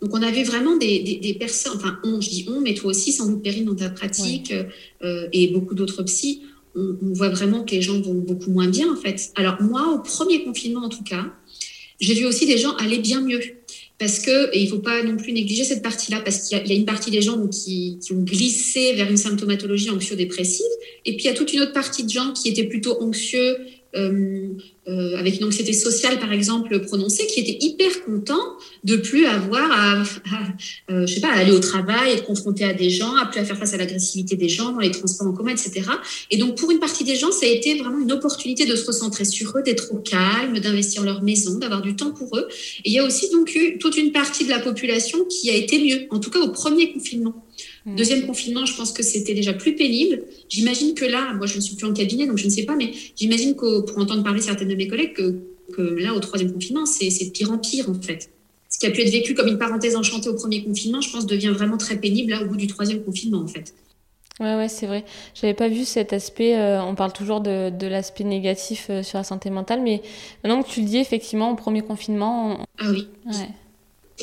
Donc, on avait vraiment des, personnes, enfin, on, je dis on, mais toi aussi, sans doute, Perrine, dans ta pratique, euh, et beaucoup d'autres psys, on, voit vraiment que les gens vont beaucoup moins bien, en fait. Alors, moi, au premier confinement, en tout cas, j'ai vu aussi des gens aller bien mieux. parce que, et il ne faut pas non plus négliger cette partie-là, parce qu'il y, a une partie des gens qui, qui, ont glissé vers une symptomatologie anxio-dépressive, et puis il y a toute une autre partie de gens qui étaient plutôt anxieux, euh, euh, avec une anxiété sociale par exemple prononcée, qui était hyper content de plus avoir à, euh, je sais pas, à aller au travail, être confronté à des gens, à plus à faire face à l'agressivité des gens dans les transports en commun, etc. Et donc pour une partie des gens, ça a été vraiment une opportunité de se recentrer sur eux, d'être au calme, d'investir leur maison, d'avoir du temps pour eux. Et il y a aussi donc eu toute une partie de la population qui a été mieux, en tout cas au premier confinement. Mm. Deuxième confinement, je pense que c'était déjà plus pénible. J'imagine que là, moi je ne suis plus en cabinet, donc je ne sais pas, mais j'imagine que pour entendre parler certaines de mes collègues, que, que là, au troisième confinement, c'est de pire en pire en fait. Ce qui a pu être vécu comme une parenthèse enchantée au premier confinement, je pense, devient vraiment très pénible là au bout du troisième confinement en fait. Ouais, ouais, c'est vrai. J'avais pas vu cet aspect. Euh, on parle toujours de, de l'aspect négatif euh, sur la santé mentale, mais maintenant que tu le dis, effectivement, au premier confinement. Ah oui. Ouais.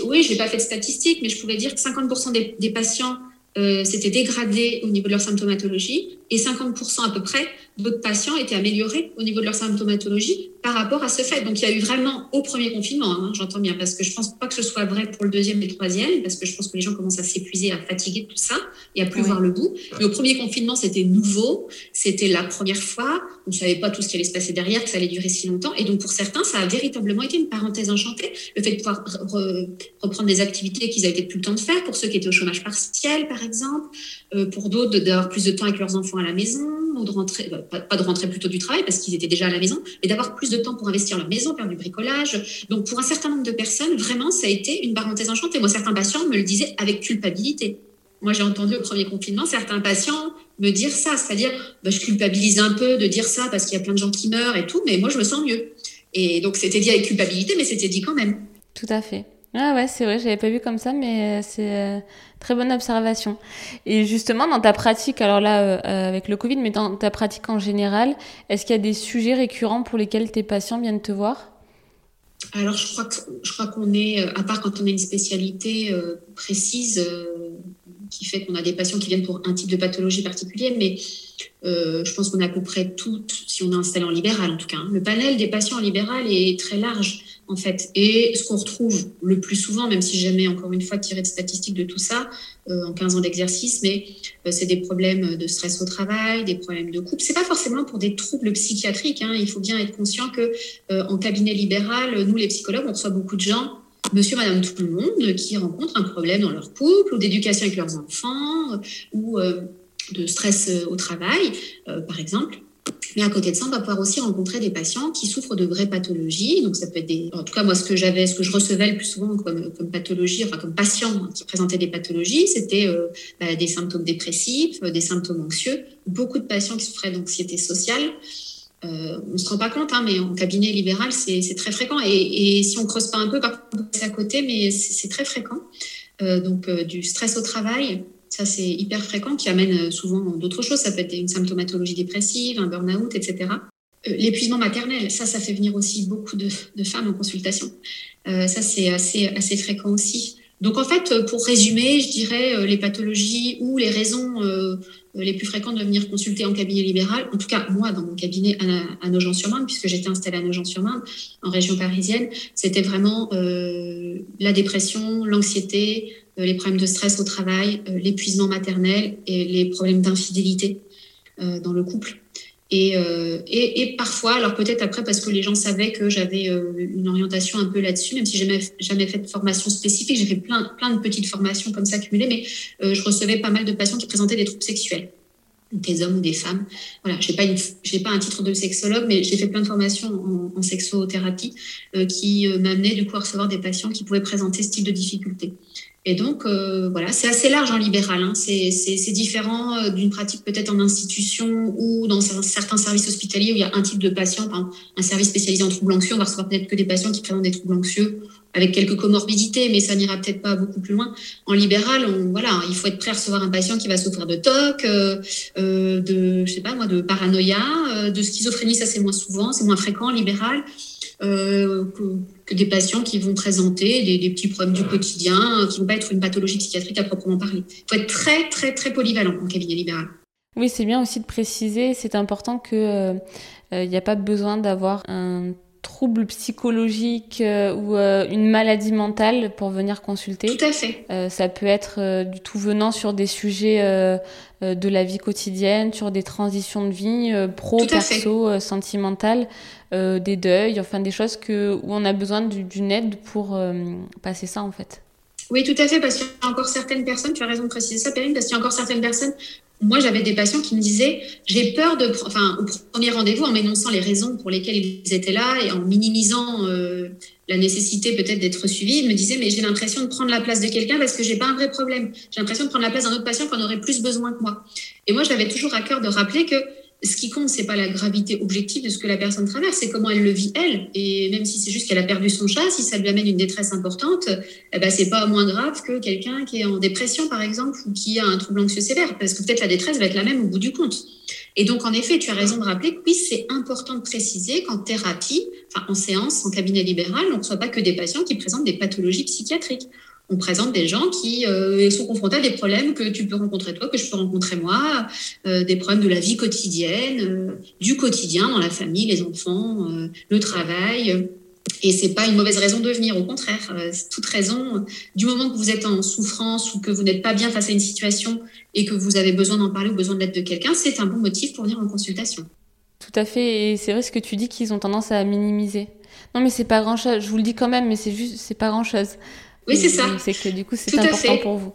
Oui, je n'ai pas fait de statistiques, mais je pouvais dire que 50% des, des patients s'étaient dégradés au niveau de leur symptomatologie et 50% à peu près d'autres patients étaient améliorés au niveau de leur symptomatologie par rapport à ce fait. Donc il y a eu vraiment au premier confinement, hein, j'entends bien, parce que je pense pas que ce soit vrai pour le deuxième et le troisième, parce que je pense que les gens commencent à s'épuiser, à fatiguer de tout ça et à plus voir le bout. Mais au premier confinement, c'était nouveau, c'était la première fois, on ne savait pas tout ce qui allait se passer derrière, que ça allait durer si longtemps. Et donc pour certains, ça a véritablement été une parenthèse enchantée, le fait de pouvoir reprendre des activités qu'ils avaient plus le temps de faire, pour ceux qui étaient au chômage partiel, par exemple, euh, pour d'autres d'avoir plus de temps avec leurs enfants à la maison, ou de rentrer, bah, pas de rentrer plutôt du travail parce qu'ils étaient déjà à la maison, mais d'avoir plus de temps pour investir leur maison, faire du bricolage. Donc pour un certain nombre de personnes, vraiment, ça a été une parenthèse enchantée. Moi, certains patients me le disaient avec culpabilité. Moi, j'ai entendu au premier confinement certains patients me dire ça, c'est-à-dire, bah, je culpabilise un peu de dire ça parce qu'il y a plein de gens qui meurent et tout, mais moi, je me sens mieux. Et donc, c'était dit avec culpabilité, mais c'était dit quand même. Tout à fait. Ah ouais, c'est vrai, je l'avais pas vu comme ça, mais euh, c'est euh, très bonne observation. Et justement, dans ta pratique, alors là, euh, avec le Covid, mais dans ta pratique en général, est-ce qu'il y a des sujets récurrents pour lesquels tes patients viennent te voir? Alors, je crois, que, je crois qu'on est, à part quand on a une spécialité précise qui fait qu'on a des patients qui viennent pour un type de pathologie particulier, mais je pense qu'on a à peu près toutes, si on est installé en libéral en tout cas. Hein. Le panel des patients en libéral est très large en fait. Et ce qu'on retrouve le plus souvent, même si jamais encore une fois tiré de statistiques de tout ça euh, en 15 ans d'exercice, mais euh, c'est des problèmes de stress au travail, des problèmes de couple. C'est pas forcément pour des troubles psychiatriques. Hein. Il faut bien être conscient que euh, en cabinet libéral, nous les psychologues, on reçoit beaucoup de gens monsieur, madame, tout le monde qui rencontrent un problème dans leur couple ou d'éducation avec leurs enfants ou de stress au travail, par exemple. Mais à côté de ça, on va pouvoir aussi rencontrer des patients qui souffrent de vraies pathologies. Donc, ça peut être des. En tout cas, moi, ce que j'avais, ce que je recevais le plus souvent comme, comme pathologie, enfin, comme patients qui présentaient des pathologies, c'était euh, bah, des symptômes dépressifs, euh, des symptômes anxieux. Beaucoup de patients qui souffraient d'anxiété sociale. Euh, on ne se rend pas compte, hein, mais en cabinet libéral, c'est très fréquent. Et, et, si on creuse pas un peu, par contre, c'est à côté, mais c'est très fréquent. Donc, du stress au travail, ça, c'est hyper fréquent, qui amène euh, souvent d'autres choses. Ça peut être une symptomatologie dépressive, un burn-out, etc. Euh, l'épuisement maternel, ça, ça fait venir aussi beaucoup de, femmes en consultation. Euh, ça, c'est assez, assez fréquent aussi. Donc, en fait, pour résumer, je dirais les pathologies ou les raisons les plus fréquentes de venir consulter en cabinet libéral, en tout cas, moi, dans mon cabinet à, Nogent-sur-Marne, puisque j'étais installée à Nogent-sur-Marne, en région parisienne, c'était vraiment la dépression, l'anxiété, les problèmes de stress au travail, euh, l'épuisement maternel et les problèmes d'infidélité euh, dans le couple. Et, et, parfois, alors peut-être après parce que les gens savaient que j'avais une orientation un peu là-dessus, même si j'ai jamais, jamais fait de formation spécifique, j'ai fait plein, plein de petites formations comme ça accumulées, mais je recevais pas mal de patients qui présentaient des troubles sexuels, des hommes ou des femmes. Voilà, j'ai pas pas un titre de sexologue, mais j'ai fait plein de formations en, en sexothérapie qui m'amenaient du coup à recevoir des patients qui pouvaient présenter ce type de difficultés. Et donc, euh, voilà, c'est assez large en libéral. Hein. C'est différent euh, d'une pratique peut-être en institution ou dans certains services hospitaliers où il y a un type de patient, un service spécialisé en troubles anxieux. On va recevoir peut-être que des patients qui présentent des troubles anxieux avec quelques comorbidités, mais ça n'ira peut-être pas beaucoup plus loin. En libéral, on, voilà, il faut être prêt à recevoir un patient qui va souffrir de TOC, euh, euh de, je sais pas moi, de paranoïa, de schizophrénie, ça c'est moins souvent, c'est moins fréquent en libéral. Euh, que, des patients qui vont présenter des, des, petits problèmes du quotidien, qui ne vont pas être une pathologie psychiatrique à proprement parler. Il faut être très, très, très polyvalent en cabinet libéral. Oui, c'est bien aussi de préciser, c'est important qu'il n'y euh, a pas besoin d'avoir un trouble psychologique ou une maladie mentale pour venir consulter. Tout à fait. ça peut être du tout venant sur des sujets de la vie quotidienne, sur des transitions de vie pro, perso, sentimentales, des deuils, enfin des choses que, où on a besoin d'une aide pour passer ça en fait. Oui, tout à fait, parce qu'il y a encore certaines personnes, tu as raison de préciser ça, Perrine, parce qu'il y a encore certaines personnes moi, j'avais des patients qui me disaient, j'ai peur de, enfin, au premier rendez-vous, en m'énonçant les raisons pour lesquelles ils étaient là et en minimisant euh, la nécessité peut-être d'être suivi, ils me disaient, mais j'ai l'impression de prendre la place de quelqu'un parce que j'ai pas un vrai problème. J'ai l'impression de prendre la place d'un autre patient qui en aurait plus besoin que moi. Et moi, j'avais toujours à cœur de rappeler que ce qui compte, c'est pas la gravité objective de ce que la personne traverse, c'est comment elle le vit elle. Et même si c'est juste qu'elle a perdu son chat, si ça lui amène une détresse importante, eh ben c'est pas moins grave que quelqu'un qui est en dépression, par exemple, ou qui a un trouble anxieux sévère, parce que peut-être la détresse va être la même au bout du compte. Et donc, en effet, tu as raison de rappeler que oui, c'est important de préciser qu'en thérapie, enfin en séance, en cabinet libéral, on ne reçoit pas que des patients qui présentent des pathologies psychiatriques on présente des gens qui euh, sont confrontés à des problèmes que tu peux rencontrer toi, que je peux rencontrer moi, euh, des problèmes de la vie quotidienne, euh, du quotidien dans la famille, les enfants, le travail. Et c'est pas une mauvaise raison de venir, au contraire, c'est toute raison. Du moment que vous êtes en souffrance ou que vous n'êtes pas bien face à une situation et que vous avez besoin d'en parler ou besoin de l'aide de quelqu'un, c'est un bon motif pour venir en consultation. Tout à fait, et c'est vrai ce que tu dis qu'ils ont tendance à minimiser. Non, mais c'est pas grand chose. Je vous le dis quand même, mais c'est juste, c'est pas grand chose. Oui, c'est ça. C'est que du coup, c'est important pour vous.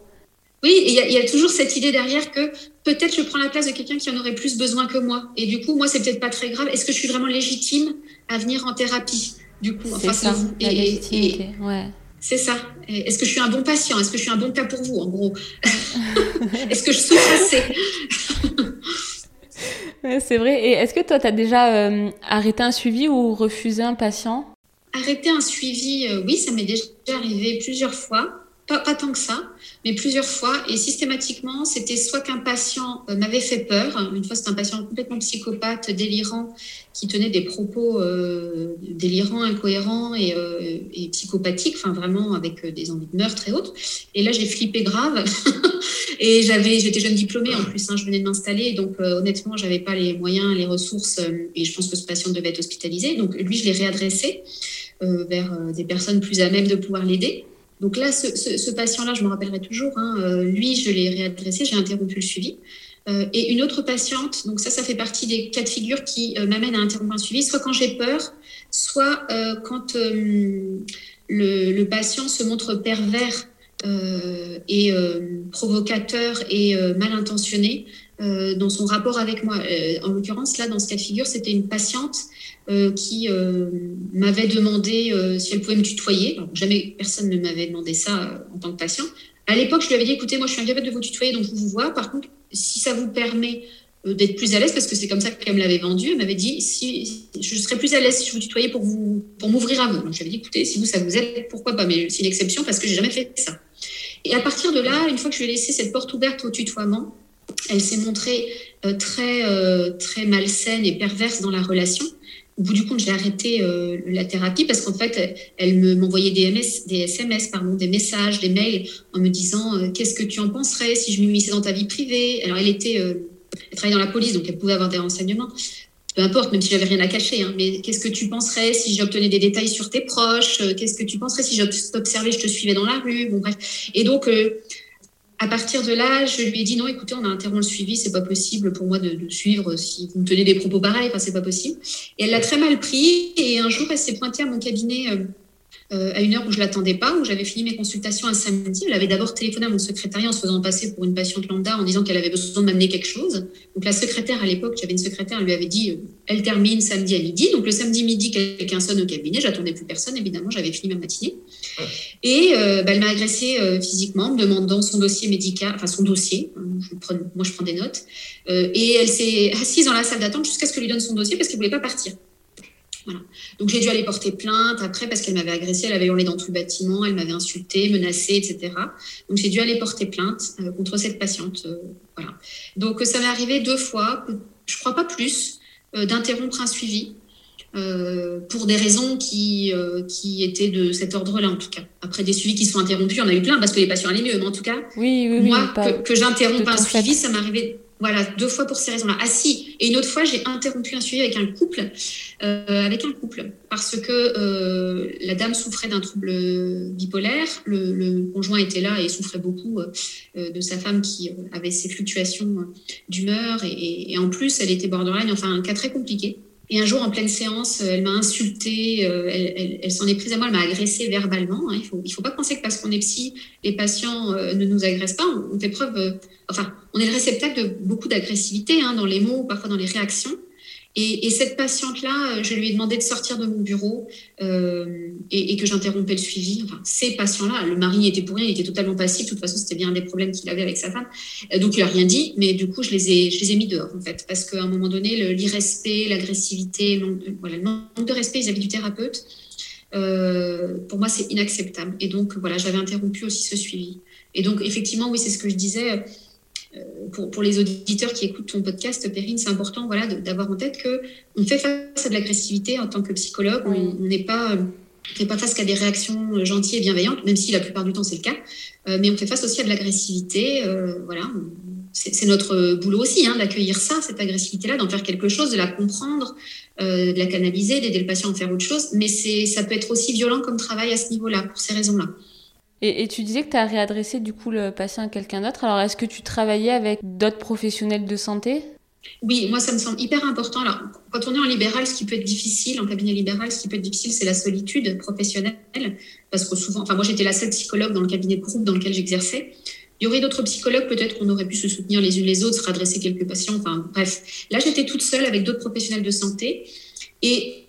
Oui, il y, a toujours cette idée derrière que peut-être je prends la place de quelqu'un qui en aurait plus besoin que moi. Et du coup, moi, c'est peut-être pas très grave. Est-ce que je suis vraiment légitime à venir en thérapie, du coup, en face de vous et, ouais. C'est ça. Est-ce que je suis un bon patient? Est-ce que je suis un bon cas pour vous, en gros? Est-ce que je souffre assez? C'est vrai. Et est-ce que toi, tu as déjà euh, arrêté un suivi ou refusé un patient? Arrêter un suivi, euh, oui, ça m'est déjà arrivé plusieurs fois. Pas, tant que ça, mais plusieurs fois. Et systématiquement, c'était soit qu'un patient euh, m'avait fait peur. Une fois, c'était un patient complètement psychopathe, délirant, qui tenait des propos euh, délirants, incohérents et, et, psychopathiques, enfin vraiment avec des envies de meurtre et autres. Et là, j'ai flippé grave. et j'avais, j'étais jeune diplômée en plus, hein, je venais de m'installer. Donc, honnêtement, j'avais pas les moyens, les ressources. et je pense que ce patient devait être hospitalisé. Donc, lui, je l'ai réadressé. Euh, vers euh, des personnes plus à même de pouvoir l'aider. Donc là, ce, patient-là, je me rappellerai toujours, hein, euh, lui, je l'ai réadressé, j'ai interrompu le suivi. et une autre patiente, donc ça, ça fait partie des cas de figure qui m'amènent à interrompre un suivi, soit quand j'ai peur, soit quand le, patient se montre pervers et provocateur et mal intentionné dans son rapport avec moi. en l'occurrence, là, dans ce cas de figure, c'était une patiente euh, qui euh, m'avait demandé euh, si elle pouvait me tutoyer. jamais personne ne m'avait demandé ça en tant que patient. À l'époque, je lui avais dit, écoutez, moi, je suis incapable de vous tutoyer, donc je vous vois. Par contre, si ça vous permet d'être plus à l'aise, parce que c'est comme ça qu'elle me l'avait vendu, elle m'avait dit, si, je serais plus à l'aise si je vous tutoyais pour, vous, pour m'ouvrir à vous. Donc, je lui avais dit, écoutez, si vous, ça vous aide, pourquoi pas, mais c'est une exception parce que j'ai jamais fait ça. Et à partir de là, une fois que je lui ai laissé cette porte ouverte au tutoiement, elle s'est montrée très, très malsaine et perverse dans la relation au bout du compte, j'ai arrêté euh, la thérapie parce qu'en fait, elle me m'envoyait des, des SMS, pardon, des messages, des mails en me disant euh, qu'est-ce que tu en penserais si je m'immisçais dans ta vie privée? Alors, elle était, euh, elle travaillait dans la police, donc elle pouvait avoir des renseignements. Peu importe, même si j'avais rien à cacher. Hein, mais qu'est-ce que tu penserais si j'obtenais des détails sur tes proches? Qu'est-ce que tu penserais si j'observais, je te suivais dans la rue? Bon bref. Et donc à partir de là, je lui ai dit non, écoutez, on a interrompu le suivi, c'est pas possible pour moi de, suivre si vous me tenez des propos pareils, enfin c'est pas possible. Et elle l'a très mal pris et un jour elle s'est pointée à mon cabinet euh, euh, à une heure où je l'attendais pas, où j'avais fini mes consultations un samedi. Elle avait d'abord téléphoné à mon secrétariat en se faisant passer pour une patiente lambda en disant qu'elle avait besoin de m'amener quelque chose. Donc la secrétaire à l'époque, j'avais une secrétaire, elle lui avait dit euh, elle termine samedi à midi. Donc le samedi midi, quelqu'un sonne au cabinet, j'attendais plus personne évidemment, j'avais fini ma matinée. Et euh, bah, elle m'a agressée physiquement, me demandant son dossier médical, enfin son dossier. moi je prends des notes. et elle s'est assise dans la salle d'attente jusqu'à ce que lui donne son dossier parce qu'elle voulait pas partir. Donc j'ai dû aller porter plainte après parce qu'elle m'avait agressée, elle avait hurlé dans tout le bâtiment, elle m'avait insulté, menacé, etc. Donc j'ai dû aller porter plainte euh, contre cette patiente. Euh, voilà. Donc ça m'est arrivé deux fois, je crois pas plus, euh, d'interrompre un suivi. pour des raisons qui, qui étaient de cet ordre-là, en tout cas. Après, des suivis qui sont interrompus, on a eu plein parce que les patients allaient mieux, mais en tout cas, oui, moi, que, j'interrompe un suivi, ça m'arrivait Voilà, deux fois pour ces raisons-là. Ah si, et une autre fois, j'ai interrompu un suivi avec un couple, euh, avec un couple, parce que euh, la dame souffrait d'un trouble bipolaire, le, conjoint était là et souffrait beaucoup euh, de sa femme qui avait ces fluctuations d'humeur, et, en plus, elle était borderline, enfin un cas très compliqué. Et un jour, en pleine séance, elle m'a insultée, elle, elle, s'en est prise à moi, elle m'a agressée verbalement. Hein. Il ne faut, pas penser que parce qu'on est psy, les patients ne nous agressent pas. On fait preuve, enfin, on est le réceptacle de beaucoup d'agressivité hein, dans les mots, parfois dans les réactions. Et, cette patiente-là, euh, je lui ai demandé de sortir de mon bureau euh, et, que j'interrompais le suivi. Enfin, ces patients-là, le mari était pour rien, il était totalement passif. De toute façon, c'était bien des problèmes qu'il avait avec sa femme. Euh, donc, il n'a rien dit, mais du coup, je les ai, je les ai mis dehors, en fait, parce qu'à un moment donné, l'irrespect, l'agressivité, voilà, le manque de respect vis-à-vis du thérapeute, pour moi, c'est inacceptable. Et donc, voilà, j'avais interrompu aussi ce suivi. Et donc, effectivement, oui, c'est ce que je disais pour, pour, les auditeurs qui écoutent ton podcast, Perrine, c'est important voilà, d'avoir en tête qu'on fait face à de l'agressivité en tant que psychologue. On n'est pas, fait pas face qu'à des réactions gentilles et bienveillantes, même si la plupart du temps c'est le cas. Euh, mais on fait face aussi à de l'agressivité. Euh, voilà, c'est notre boulot aussi hein, d'accueillir ça, cette agressivité-là, d'en faire quelque chose, de la comprendre, euh, de la canaliser, d'aider le patient à faire autre chose. Mais ça peut être aussi violent comme travail à ce niveau-là, pour ces raisons-là. Et, tu disais que tu as réadressé du coup le patient à quelqu'un d'autre. Alors est-ce que tu travaillais avec d'autres professionnels de santé? Oui, moi, ça me semble hyper important. Alors, quand on est en libéral, ce qui peut être difficile, en cabinet libéral, ce qui peut être difficile, c'est la solitude professionnelle. Parce que souvent, enfin, moi, j'étais la seule psychologue dans le cabinet de groupe dans lequel j'exerçais. Il y aurait d'autres psychologues, peut-être qu'on aurait pu se soutenir les unes les autres, se redresser quelques patients. Enfin, bref. Là, j'étais toute seule avec d'autres professionnels de santé. Et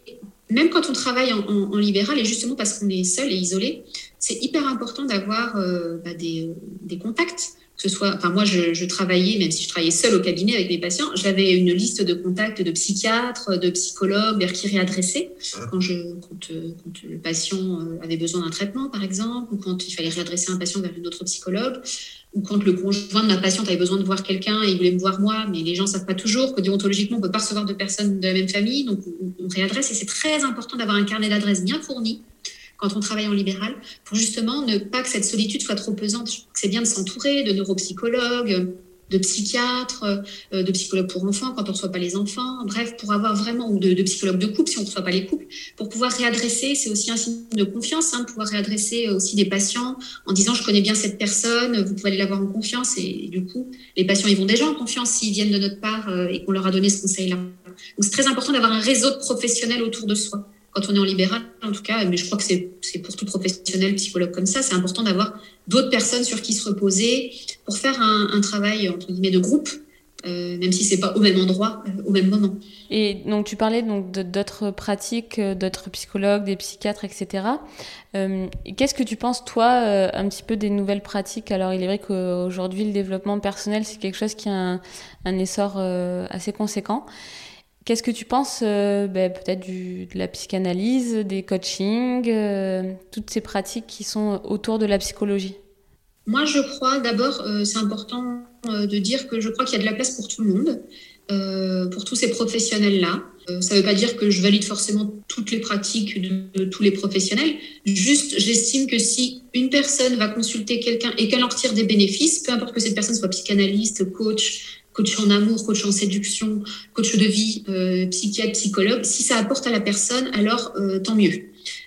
même quand on travaille en, libéral, et justement parce qu'on est seul et isolé, c'est hyper important d'avoir euh, bah, des, des, contacts. Que ce soit, enfin moi, je, travaillais, même si je travaillais seule au cabinet avec mes patients, j'avais une liste de contacts de psychiatres, de psychologues vers qui réadresser quand, je, quand, euh, quand le patient euh, avait besoin d'un traitement, par exemple, ou quand il fallait réadresser un patient vers une autre psychologue ou quand le conjoint de ma patiente avait besoin de voir quelqu'un et il voulait me voir moi, mais les gens ne savent pas toujours que déontologiquement, on ne peut pas recevoir de personnes de la même famille, donc on, réadresse. Et c'est très important d'avoir un carnet d'adresses bien fourni quand on travaille en libéral, pour justement ne pas que cette solitude soit trop pesante. C'est bien de s'entourer de neuropsychologues, de psychiatres, euh, de psychologues pour enfants quand on ne reçoit pas les enfants, bref, pour avoir vraiment, ou de, psychologues de couple si on ne reçoit pas les couples, pour pouvoir réadresser, c'est aussi un signe de confiance, hein, pouvoir réadresser aussi des patients en disant je connais bien cette personne, vous pouvez aller la voir en confiance, et, du coup, les patients, ils vont déjà en confiance s'ils viennent de notre part euh, et qu'on leur a donné ce conseil-là. Donc c'est très important d'avoir un réseau de professionnels autour de soi quand on est en libéral, en tout cas, mais je crois que c'est pour tout professionnel, psychologue comme ça, c'est important d'avoir d'autres personnes sur qui se reposer pour faire un, travail, entre guillemets, de groupe, euh, même si c'est pas au même endroit, euh, au même moment. Et donc tu parlais d'autres pratiques, euh, d'autres psychologues, des psychiatres, etc. Qu'est-ce que tu penses toi un petit peu des nouvelles pratiques? Alors il est vrai qu'aujourd'hui le développement personnel c'est quelque chose qui a un, un essor assez conséquent. Qu'est-ce que tu penses euh, ben, peut-être de la psychanalyse, des coachings, euh, toutes ces pratiques qui sont autour de la psychologie? Moi, je crois d'abord, euh, c'est important de dire que je crois qu'il y a de la place pour tout le monde, pour tous ces professionnels-là. ça ne veut pas dire que je valide forcément toutes les pratiques de, de tous les professionnels. Juste, j'estime que si une personne va consulter quelqu'un et qu'elle en retire des bénéfices, peu importe que cette personne soit psychanalyste, coach, coach en amour, coach en séduction, coach de vie, euh, psychiatre, psychologue, si ça apporte à la personne, alors euh, tant mieux.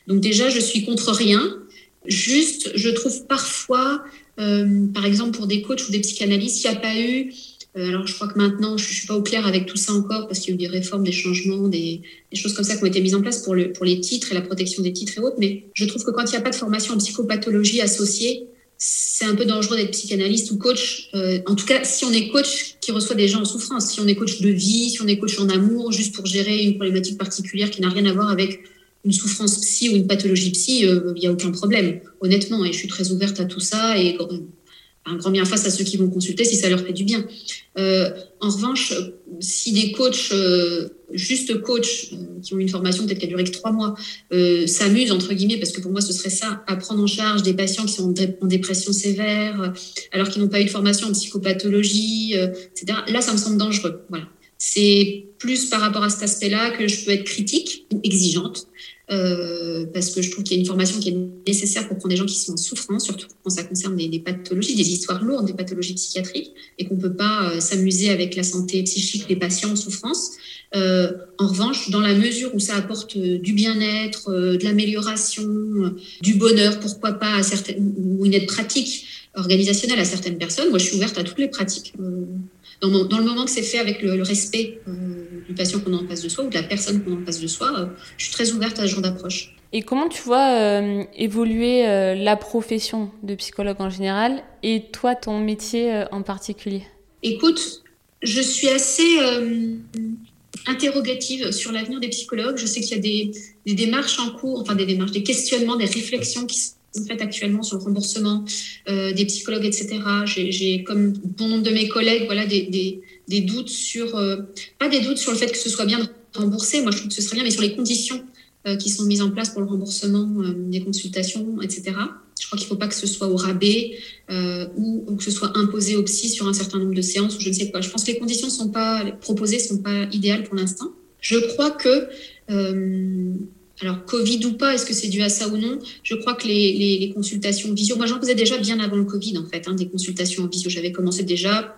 Donc déjà, je suis contre rien. Juste, je trouve parfois, euh, par exemple pour des coachs ou des psychanalystes, il n'y a pas eu alors, je crois que maintenant, je ne suis pas au clair avec tout ça encore parce qu'il y a eu des réformes, des changements, des, choses comme ça qui ont été mises en place pour, pour les titres et la protection des titres et autres. Mais je trouve que quand il n'y a pas de formation en psychopathologie associée, c'est un peu dangereux d'être psychanalyste ou coach. Euh, en tout cas, si on est coach qui reçoit des gens en souffrance, si on est coach de vie, si on est coach en amour, juste pour gérer une problématique particulière qui n'a rien à voir avec une souffrance psy ou une pathologie psy, euh, il n'y a aucun problème, honnêtement. Et je suis très ouverte à tout ça. Un grand bien face à ceux qui vont consulter si ça leur fait du bien. Euh, en revanche, si des coachs, euh, juste coachs, euh, qui ont une formation peut-être qui a duré que trois mois, s'amusent, entre guillemets, parce que pour moi ce serait ça, à prendre en charge des patients qui sont en, dépression sévère, alors qu'ils n'ont pas eu de formation en psychopathologie, etc., là ça me semble dangereux. Voilà. C'est plus par rapport à cet aspect-là que je peux être critique ou exigeante. Euh, parce que je trouve qu'il y a une formation qui est nécessaire pour prendre des gens qui sont en souffrance, surtout quand ça concerne des, pathologies, des histoires lourdes, des pathologies psychiatriques, et qu'on ne peut pas euh, s'amuser avec la santé psychique des patients en souffrance. Euh, en revanche, dans la mesure où ça apporte du bien-être, de l'amélioration, du bonheur, pourquoi pas à certaines, ou une aide pratique organisationnelle à certaines personnes, moi je suis ouverte à toutes les pratiques. Dans, le moment que c'est fait avec le, respect du patient qu'on a en face de soi ou de la personne qu'on a en face de soi, euh, je suis très ouverte à ce genre d'approche. Et comment tu vois euh, évoluer euh, la profession de psychologue en général et toi, ton métier en particulier? Écoute, je suis assez interrogative sur l'avenir des psychologues. Je sais qu'il y a des, des, démarches en cours, enfin des démarches, des questionnements, des réflexions qui sont faites actuellement sur le remboursement des psychologues, etc. J'ai, comme bon nombre de mes collègues, voilà, des, doutes sur, euh, pas des doutes sur le fait que ce soit bien remboursé, moi je trouve que ce serait bien, mais sur les conditions euh, qui sont mises en place pour le remboursement euh, des consultations, etc. Je crois qu'il ne faut pas que ce soit au rabais ou, que ce soit imposé au psy sur un certain nombre de séances ou je ne sais quoi. Je pense que les conditions sont pas proposées sont pas idéales pour l'instant. Je crois que alors, Covid ou pas, est-ce que c'est dû à ça ou non? Je crois que les, les, consultations visio, moi j'en faisais déjà bien avant le Covid en fait, hein, des consultations en visio. J'avais commencé déjà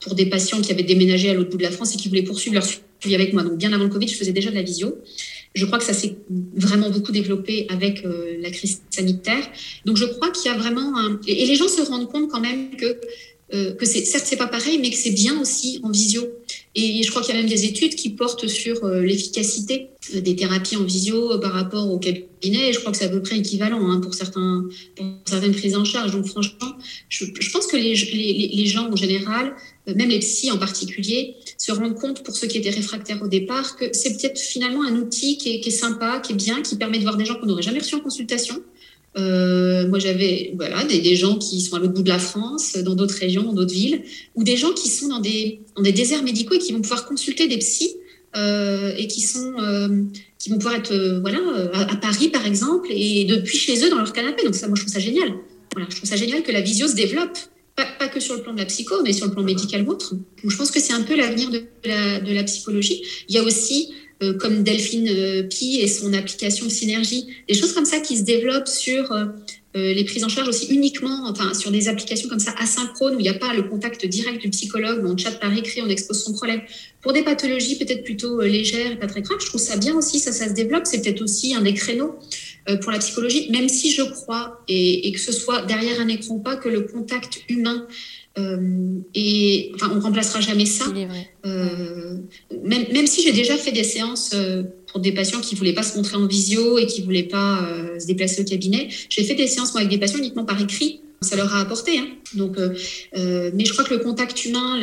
pour des patients qui avaient déménagé à l'autre bout de la France et qui voulaient poursuivre leur suivi avec moi. Donc bien avant le Covid, je faisais déjà de la visio. Je crois que ça s'est vraiment beaucoup développé avec euh, la crise sanitaire. Donc je crois qu'il y a vraiment un... Et les gens se rendent compte quand même que, euh, que c'est, certes, c'est pas pareil, mais que c'est bien aussi en visio. Et je crois qu'il y a même des études qui portent sur euh, l'efficacité des thérapies en visio par rapport au cabinet. Et je crois que c'est à peu près équivalent hein, pour, certains, pour certaines prises en charge. Donc franchement, je, je pense que les, les, les gens en général euh, même les psys en particulier, se rendent compte, pour ceux qui étaient réfractaires au départ, que c'est peut-être finalement un outil qui est, sympa, qui est bien, qui permet de voir des gens qu'on n'aurait jamais reçus en consultation. Euh, moi, j'avais voilà, des, gens qui sont à l'autre bout de la France, dans d'autres régions, dans d'autres villes, ou des gens qui sont dans des, dans des déserts médicaux et qui vont pouvoir consulter des psys euh, et qui, sont, qui vont pouvoir être voilà, à, Paris, par exemple, et depuis chez eux dans leur canapé. Donc ça, moi, je trouve ça génial. Voilà, je trouve ça génial que la visio se développe pas, que sur le plan de la psycho, mais sur le plan médical ou autre. je pense que c'est un peu l'avenir de la, de la, psychologie. Il y a aussi, euh, comme Delphine euh, Pi et son application Synergie, des choses comme ça qui se développent sur euh, les prises en charge aussi uniquement, enfin sur des applications comme ça asynchrones où il n'y a pas le contact direct du psychologue, on chatte par écrit, on expose son problème. Pour des pathologies peut-être plutôt légères et pas très graves, je trouve ça bien aussi, ça, ça se développe. C'est peut-être aussi un des créneaux euh, pour la psychologie, même si je crois, et, que ce soit derrière un écran ou pas, que le contact humain euh, et enfin, on remplacera jamais ça. Euh, même, même, si j'ai déjà fait des séances euh, pour des patients qui voulaient pas se montrer en visio et qui voulaient pas se déplacer au cabinet, j'ai fait des séances moi, avec des patients uniquement par écrit. Ça leur a apporté. Hein. Donc, mais je crois que le contact humain,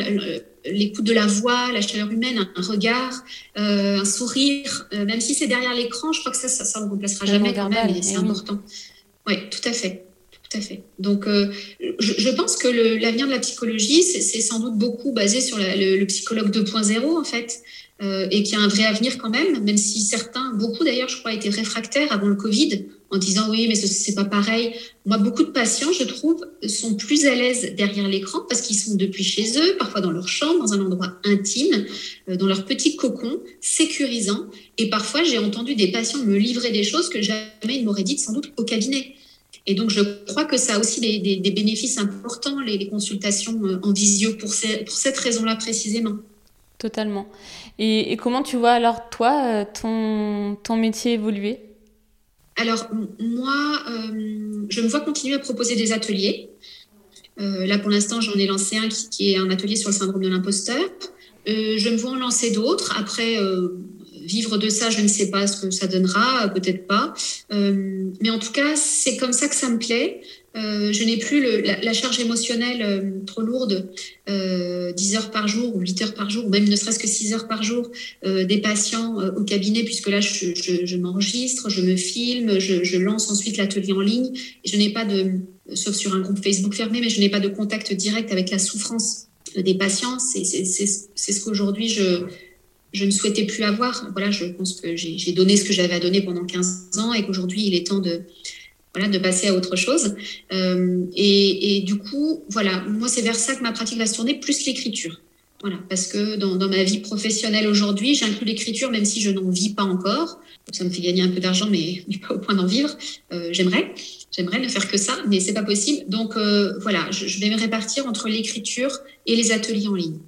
l'écoute de la voix, la chaleur humaine, un regard, un sourire, même si c'est derrière l'écran, je crois que ça, ça, ça on ne remplacera jamais quand même, et c'est eh important. Oui, tout à fait. Tout à fait. Donc, euh, je, pense que l'avenir de la psychologie, c'est sans doute beaucoup basé sur le, psychologue 2.0, en fait, et qui a un vrai avenir quand même, même si certains, beaucoup d'ailleurs, je crois, étaient réfractaires avant le Covid en disant oui, mais ce c'est pas pareil. Moi, beaucoup de patients, je trouve, sont plus à l'aise derrière l'écran parce qu'ils sont depuis chez eux, parfois dans leur chambre, dans un endroit intime, euh, dans leur petit cocon, sécurisant. Et parfois, j'ai entendu des patients me livrer des choses que jamais ils m'auraient dites sans doute au cabinet. Et donc, je crois que ça a aussi des, bénéfices importants, les, consultations euh, en visio, pour, pour cette raison-là précisément. Totalement. Et, et, comment tu vois alors, toi, euh, ton, ton métier évoluer? Alors, moi, euh, je me vois continuer à proposer des ateliers. Euh, là, pour l'instant, j'en ai lancé un qui, est un atelier sur le syndrome de l'imposteur. Euh, je me vois en lancer d'autres. Après, vivre de ça, je ne sais pas ce que ça donnera, peut-être pas. mais en tout cas, c'est comme ça que ça me plaît. Euh, je n'ai plus la, charge émotionnelle euh, trop lourde, 10 euh, heures par jour ou 8 heures par jour, ou même ne serait-ce que 6 heures par jour des patients au cabinet, puisque là, je, m'enregistre, je me filme, je, lance ensuite l'atelier en ligne. je n'ai pas de, sauf sur un groupe Facebook fermé, mais je n'ai pas de contact direct avec la souffrance des patients. C'est ce qu'aujourd'hui je, je ne souhaitais plus avoir. Voilà, je pense que j'ai donné ce que j'avais à donner pendant 15 ans et qu'aujourd'hui, il est temps de voilà, de passer à autre chose. Euh, et, du coup, voilà, moi, c'est vers ça que ma pratique va se tourner, plus l'écriture. Voilà, parce que dans, ma vie professionnelle aujourd'hui, j'inclus l'écriture, même si je n'en vis pas encore. Ça me fait gagner un peu d'argent, mais, pas au point d'en vivre. Euh, j'aimerais, j'aimerais ne faire que ça, mais c'est pas possible. Donc euh, voilà, je, vais me répartir entre l'écriture et les ateliers en ligne.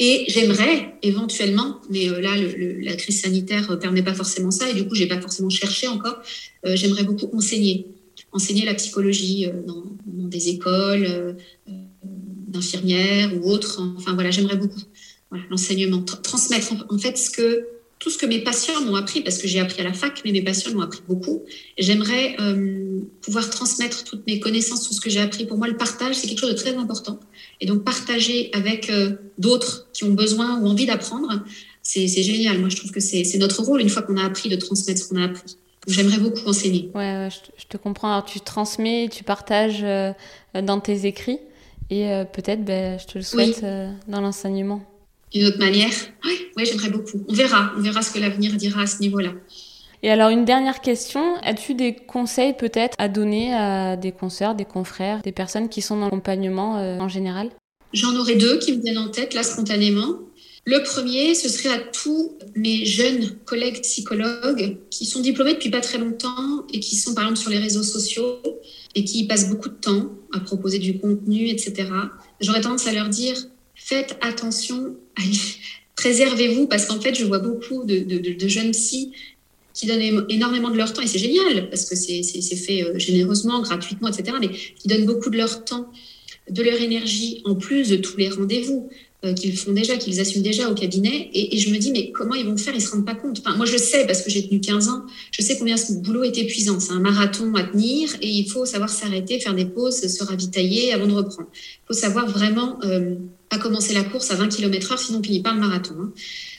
Et j'aimerais éventuellement, mais euh, là, la crise sanitaire permet pas forcément ça, et du coup, j'ai pas forcément cherché encore. Euh, j'aimerais beaucoup enseigner, enseigner la psychologie dans, des écoles d'infirmières ou autres. Enfin voilà, j'aimerais beaucoup l'enseignement, transmettre en, fait tout ce que mes patients m'ont appris, parce que j'ai appris à la fac, mais mes patients m'ont appris beaucoup. J'aimerais euh, pouvoir transmettre toutes mes connaissances, tout ce que j'ai appris. Pour moi, le partage, c'est quelque chose de très important. Et donc, partager avec euh, d'autres qui ont besoin ou envie d'apprendre, c'est génial. Moi, je trouve que c'est notre rôle, une fois qu'on a appris, de transmettre ce qu'on a appris. J'aimerais beaucoup enseigner. Ouais, je, te, comprends. Alors, tu transmets, tu partages euh, dans tes écrits. Et euh, peut-être, ben, je te le souhaite euh, dans l'enseignement. D'une autre manière Oui, ouais, j'aimerais beaucoup. On verra. On verra ce que l'avenir dira à ce niveau-là. Et alors, une dernière question. As-tu des conseils peut-être à donner à des consoeurs, des confrères, des personnes qui sont dans l'accompagnement euh, en général? J'en aurais deux qui me viennent en tête là spontanément. Le premier, ce serait à tous mes jeunes collègues psychologues qui sont diplômés depuis pas très longtemps et qui sont par exemple sur les réseaux sociaux et qui passent beaucoup de temps à proposer du contenu, etc. J'aurais tendance à leur dire faites attention, préservez-vous parce qu'en fait, je vois beaucoup de, de, jeunes psy qui donnent énormément de leur temps et c'est génial parce que c'est fait euh, généreusement, gratuitement, etc. Mais qui donnent beaucoup de leur temps, de leur énergie en plus de tous les rendez-vous. Euh, qu'ils font déjà, qu'ils assument déjà au cabinet. Et, je me dis, mais comment ils vont faire Ils se rendent pas compte? Enfin, moi, je sais, parce que j'ai tenu 15 ans, je sais combien ce boulot est épuisant. C'est un marathon à tenir et il faut savoir s'arrêter, faire des pauses, se ravitailler avant de reprendre. Il faut savoir vraiment euh, pas commencer la course à 20 km heure, sinon on finit pas le marathon. Hein.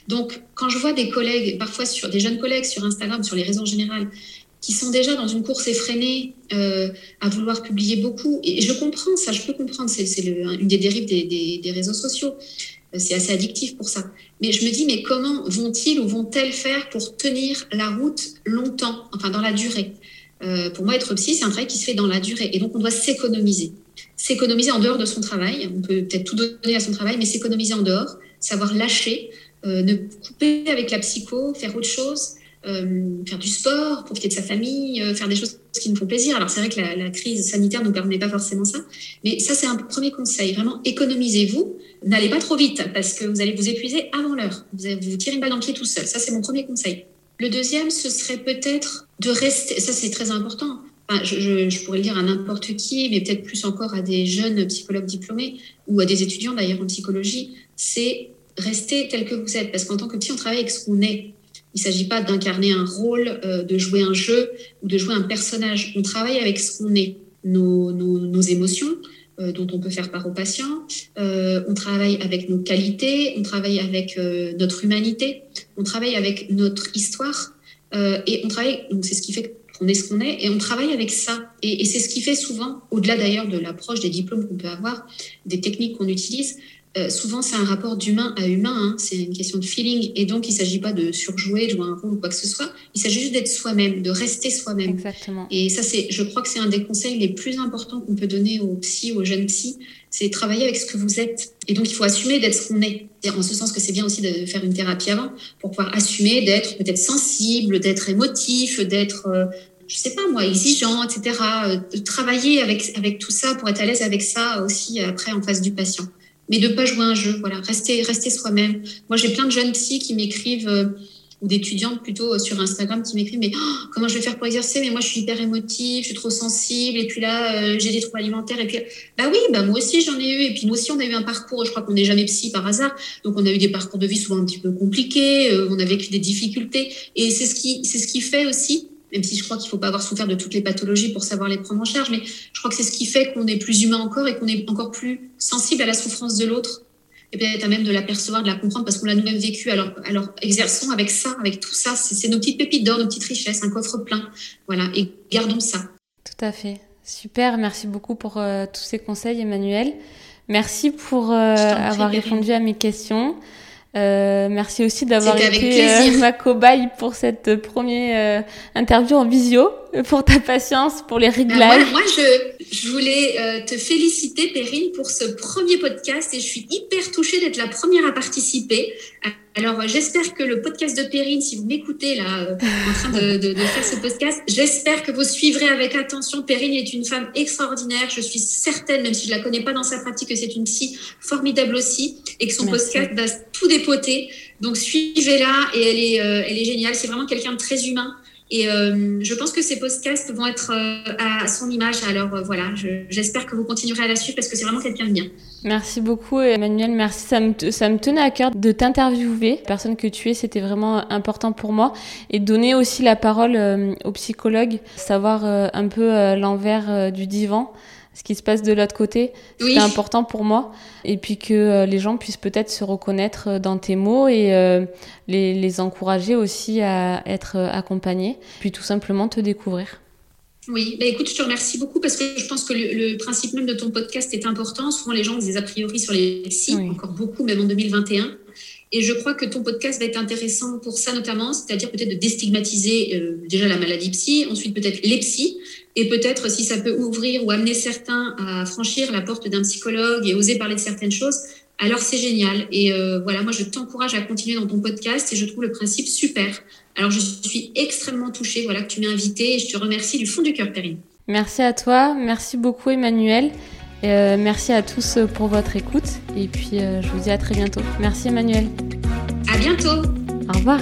Donc, quand je vois des collègues, parfois sur des jeunes collègues sur Instagram, sur les réseaux en général, qui sont déjà dans une course effrénée euh, à vouloir publier beaucoup. Et je comprends ça, je peux comprendre, c'est une des dérives des, réseaux sociaux. Euh, c'est assez addictif pour ça. Mais je me dis, mais comment vont-ils ou vont-elles faire pour tenir la route longtemps, enfin dans la durée? Euh, Pour moi, être psy, c'est un travail qui se fait dans la durée. Et donc, on doit s'économiser. S'économiser en dehors de son travail. On peut peut-être tout donner à son travail, mais s'économiser en dehors, savoir lâcher, ne couper avec la psycho, faire autre chose. Euh, faire du sport, profiter de sa famille, euh, faire des choses qui nous font plaisir. Alors c'est vrai que la, crise sanitaire ne nous permet pas forcément ça, mais ça c'est un premier conseil. Vraiment, économisez-vous, n'allez pas trop vite parce que vous allez vous épuiser avant l'heure. Vous, vous tirez une balle dans le pied tout seul. Ça c'est mon premier conseil. Le deuxième, ce serait peut-être de rester. Ça c'est très important. je, je, pourrais le dire à n'importe qui, mais peut-être plus encore à des jeunes psychologues diplômés ou à des étudiants d'ailleurs en psychologie, c'est rester tel que vous êtes. Parce qu'en tant que petit, on travaille avec ce qu'on est. Il ne s'agit pas d'incarner un rôle, euh, de jouer un jeu ou de jouer un personnage. On travaille avec ce qu'on est, nos, nos, émotions, euh, dont on peut faire part aux patients. Euh, on travaille avec nos qualités, on travaille avec notre humanité, on travaille avec notre histoire. et on travaille, donc c'est ce qui fait qu'on est ce qu'on est, et on travaille avec ça. Et, et c'est ce qui fait souvent, au-delà d'ailleurs de l'approche des diplômes qu'on peut avoir, des techniques qu'on utilise, euh, souvent, c'est un rapport d'humain à humain, hein. c'est une question de feeling. Et donc, il ne s'agit pas de surjouer, de jouer un rôle ou quoi que ce soit. Il s'agit juste d'être soi-même, de rester soi-même. Exactement. Et ça, c'est, je crois que c'est un des conseils les plus importants qu'on peut donner aux psy, aux jeunes psy, c'est travailler avec ce que vous êtes. Et donc, il faut assumer d'être ce qu'on est. En ce sens que c'est bien aussi de faire une thérapie avant, pour pouvoir assumer d'être peut-être sensible, d'être émotif, d'être... Euh, je sais pas moi, exigeant, etc. Euh, de travailler avec, avec tout ça pour être à l'aise avec ça aussi après en face du patient mais de pas jouer un jeu. Voilà, rester, rester soi-même. Moi, j'ai plein de jeunes psy qui m'écrivent euh, ou d'étudiantes plutôt euh, sur Instagram qui m'écrivent mais oh, comment je vais faire pour exercer? Mais moi, je suis hyper émotive, je suis trop sensible, et puis là, euh, j'ai des troubles alimentaires. Et puis, bah oui, bah moi aussi j'en ai eu. Et puis nous aussi, on a eu un parcours. Je crois qu'on n'est jamais psy par hasard, donc on a eu des parcours de vie souvent un petit peu compliqués. on a vécu des difficultés, et c'est ce qui, c'est ce qui fait aussi même si je crois qu'il ne faut pas avoir souffert de toutes les pathologies pour savoir les prendre en charge, mais je crois que c'est ce qui fait qu'on est plus humain encore et qu'on est encore plus sensible à la souffrance de l'autre, et peut-être même de l'apercevoir, de la comprendre, parce qu'on l'a nous-mêmes vécu. Alors, alors exerçons avec ça, avec tout ça, c'est nos petites pépites d'or, nos petites richesses, un coffre plein. Voilà, et gardons ça. Tout à fait. Super, merci beaucoup pour euh, tous ces conseils, Emmanuel. Merci pour euh, avoir répondu à mes questions. Euh, merci aussi d'avoir été euh, ma cobaye pour cette première euh, interview en visio, pour ta patience, pour les réglages. moi, je, Je voulais euh, te féliciter, Perrine, pour ce premier podcast et je suis hyper touchée d'être la première à participer. Alors, euh, j'espère que le podcast de Perrine, si vous m'écoutez là, euh, en train de, de, de, faire ce podcast, j'espère que vous suivrez avec attention. Perrine est une femme extraordinaire. Je suis certaine, même si je la connais pas dans sa pratique, que c'est une psy formidable aussi et que son Merci. podcast va tout dépoter. Donc, suivez-la et elle est, euh, elle est géniale. C'est vraiment quelqu'un de très humain. Et euh, je pense que ces podcasts vont être euh, à son image. Alors euh, voilà, j'espère que vous continuerez à la suivre parce que c'est vraiment quelqu'un de bien. Merci beaucoup Emmanuel, merci. Ça me, ça me tenait à cœur de t'interviewer. Personne que tu es, c'était vraiment important pour moi. Et donner aussi la parole aux psychologues, savoir un peu l'envers du divan ce qui se passe de l'autre côté. C'était oui. important pour moi. Et puis que euh, les gens puissent peut-être se reconnaître euh, dans tes mots et euh, les, les, encourager aussi à être accompagnés. Puis tout simplement te découvrir. Oui, bah écoute, je te remercie beaucoup parce que je pense que le, le, principe même de ton podcast est important. Souvent, les gens ont des a priori sur les psys, oui. encore beaucoup, même en 2021. Et je crois que ton podcast va être intéressant pour ça notamment, c'est-à-dire peut-être de déstigmatiser euh, déjà la maladie psy, ensuite peut-être les psys, et peut-être si ça peut ouvrir ou amener certains à franchir la porte d'un psychologue et oser parler de certaines choses, alors c'est génial. Et euh, voilà, moi je t'encourage à continuer dans ton podcast et je trouve le principe super. Alors je suis extrêmement touchée voilà, que tu m'aies invitée et je te remercie du fond du cœur, Perrine. Merci à toi, merci beaucoup Emmanuel. Euh, merci à tous pour votre écoute et puis euh, je vous dis à très bientôt. Merci Emmanuel. À bientôt. Au revoir.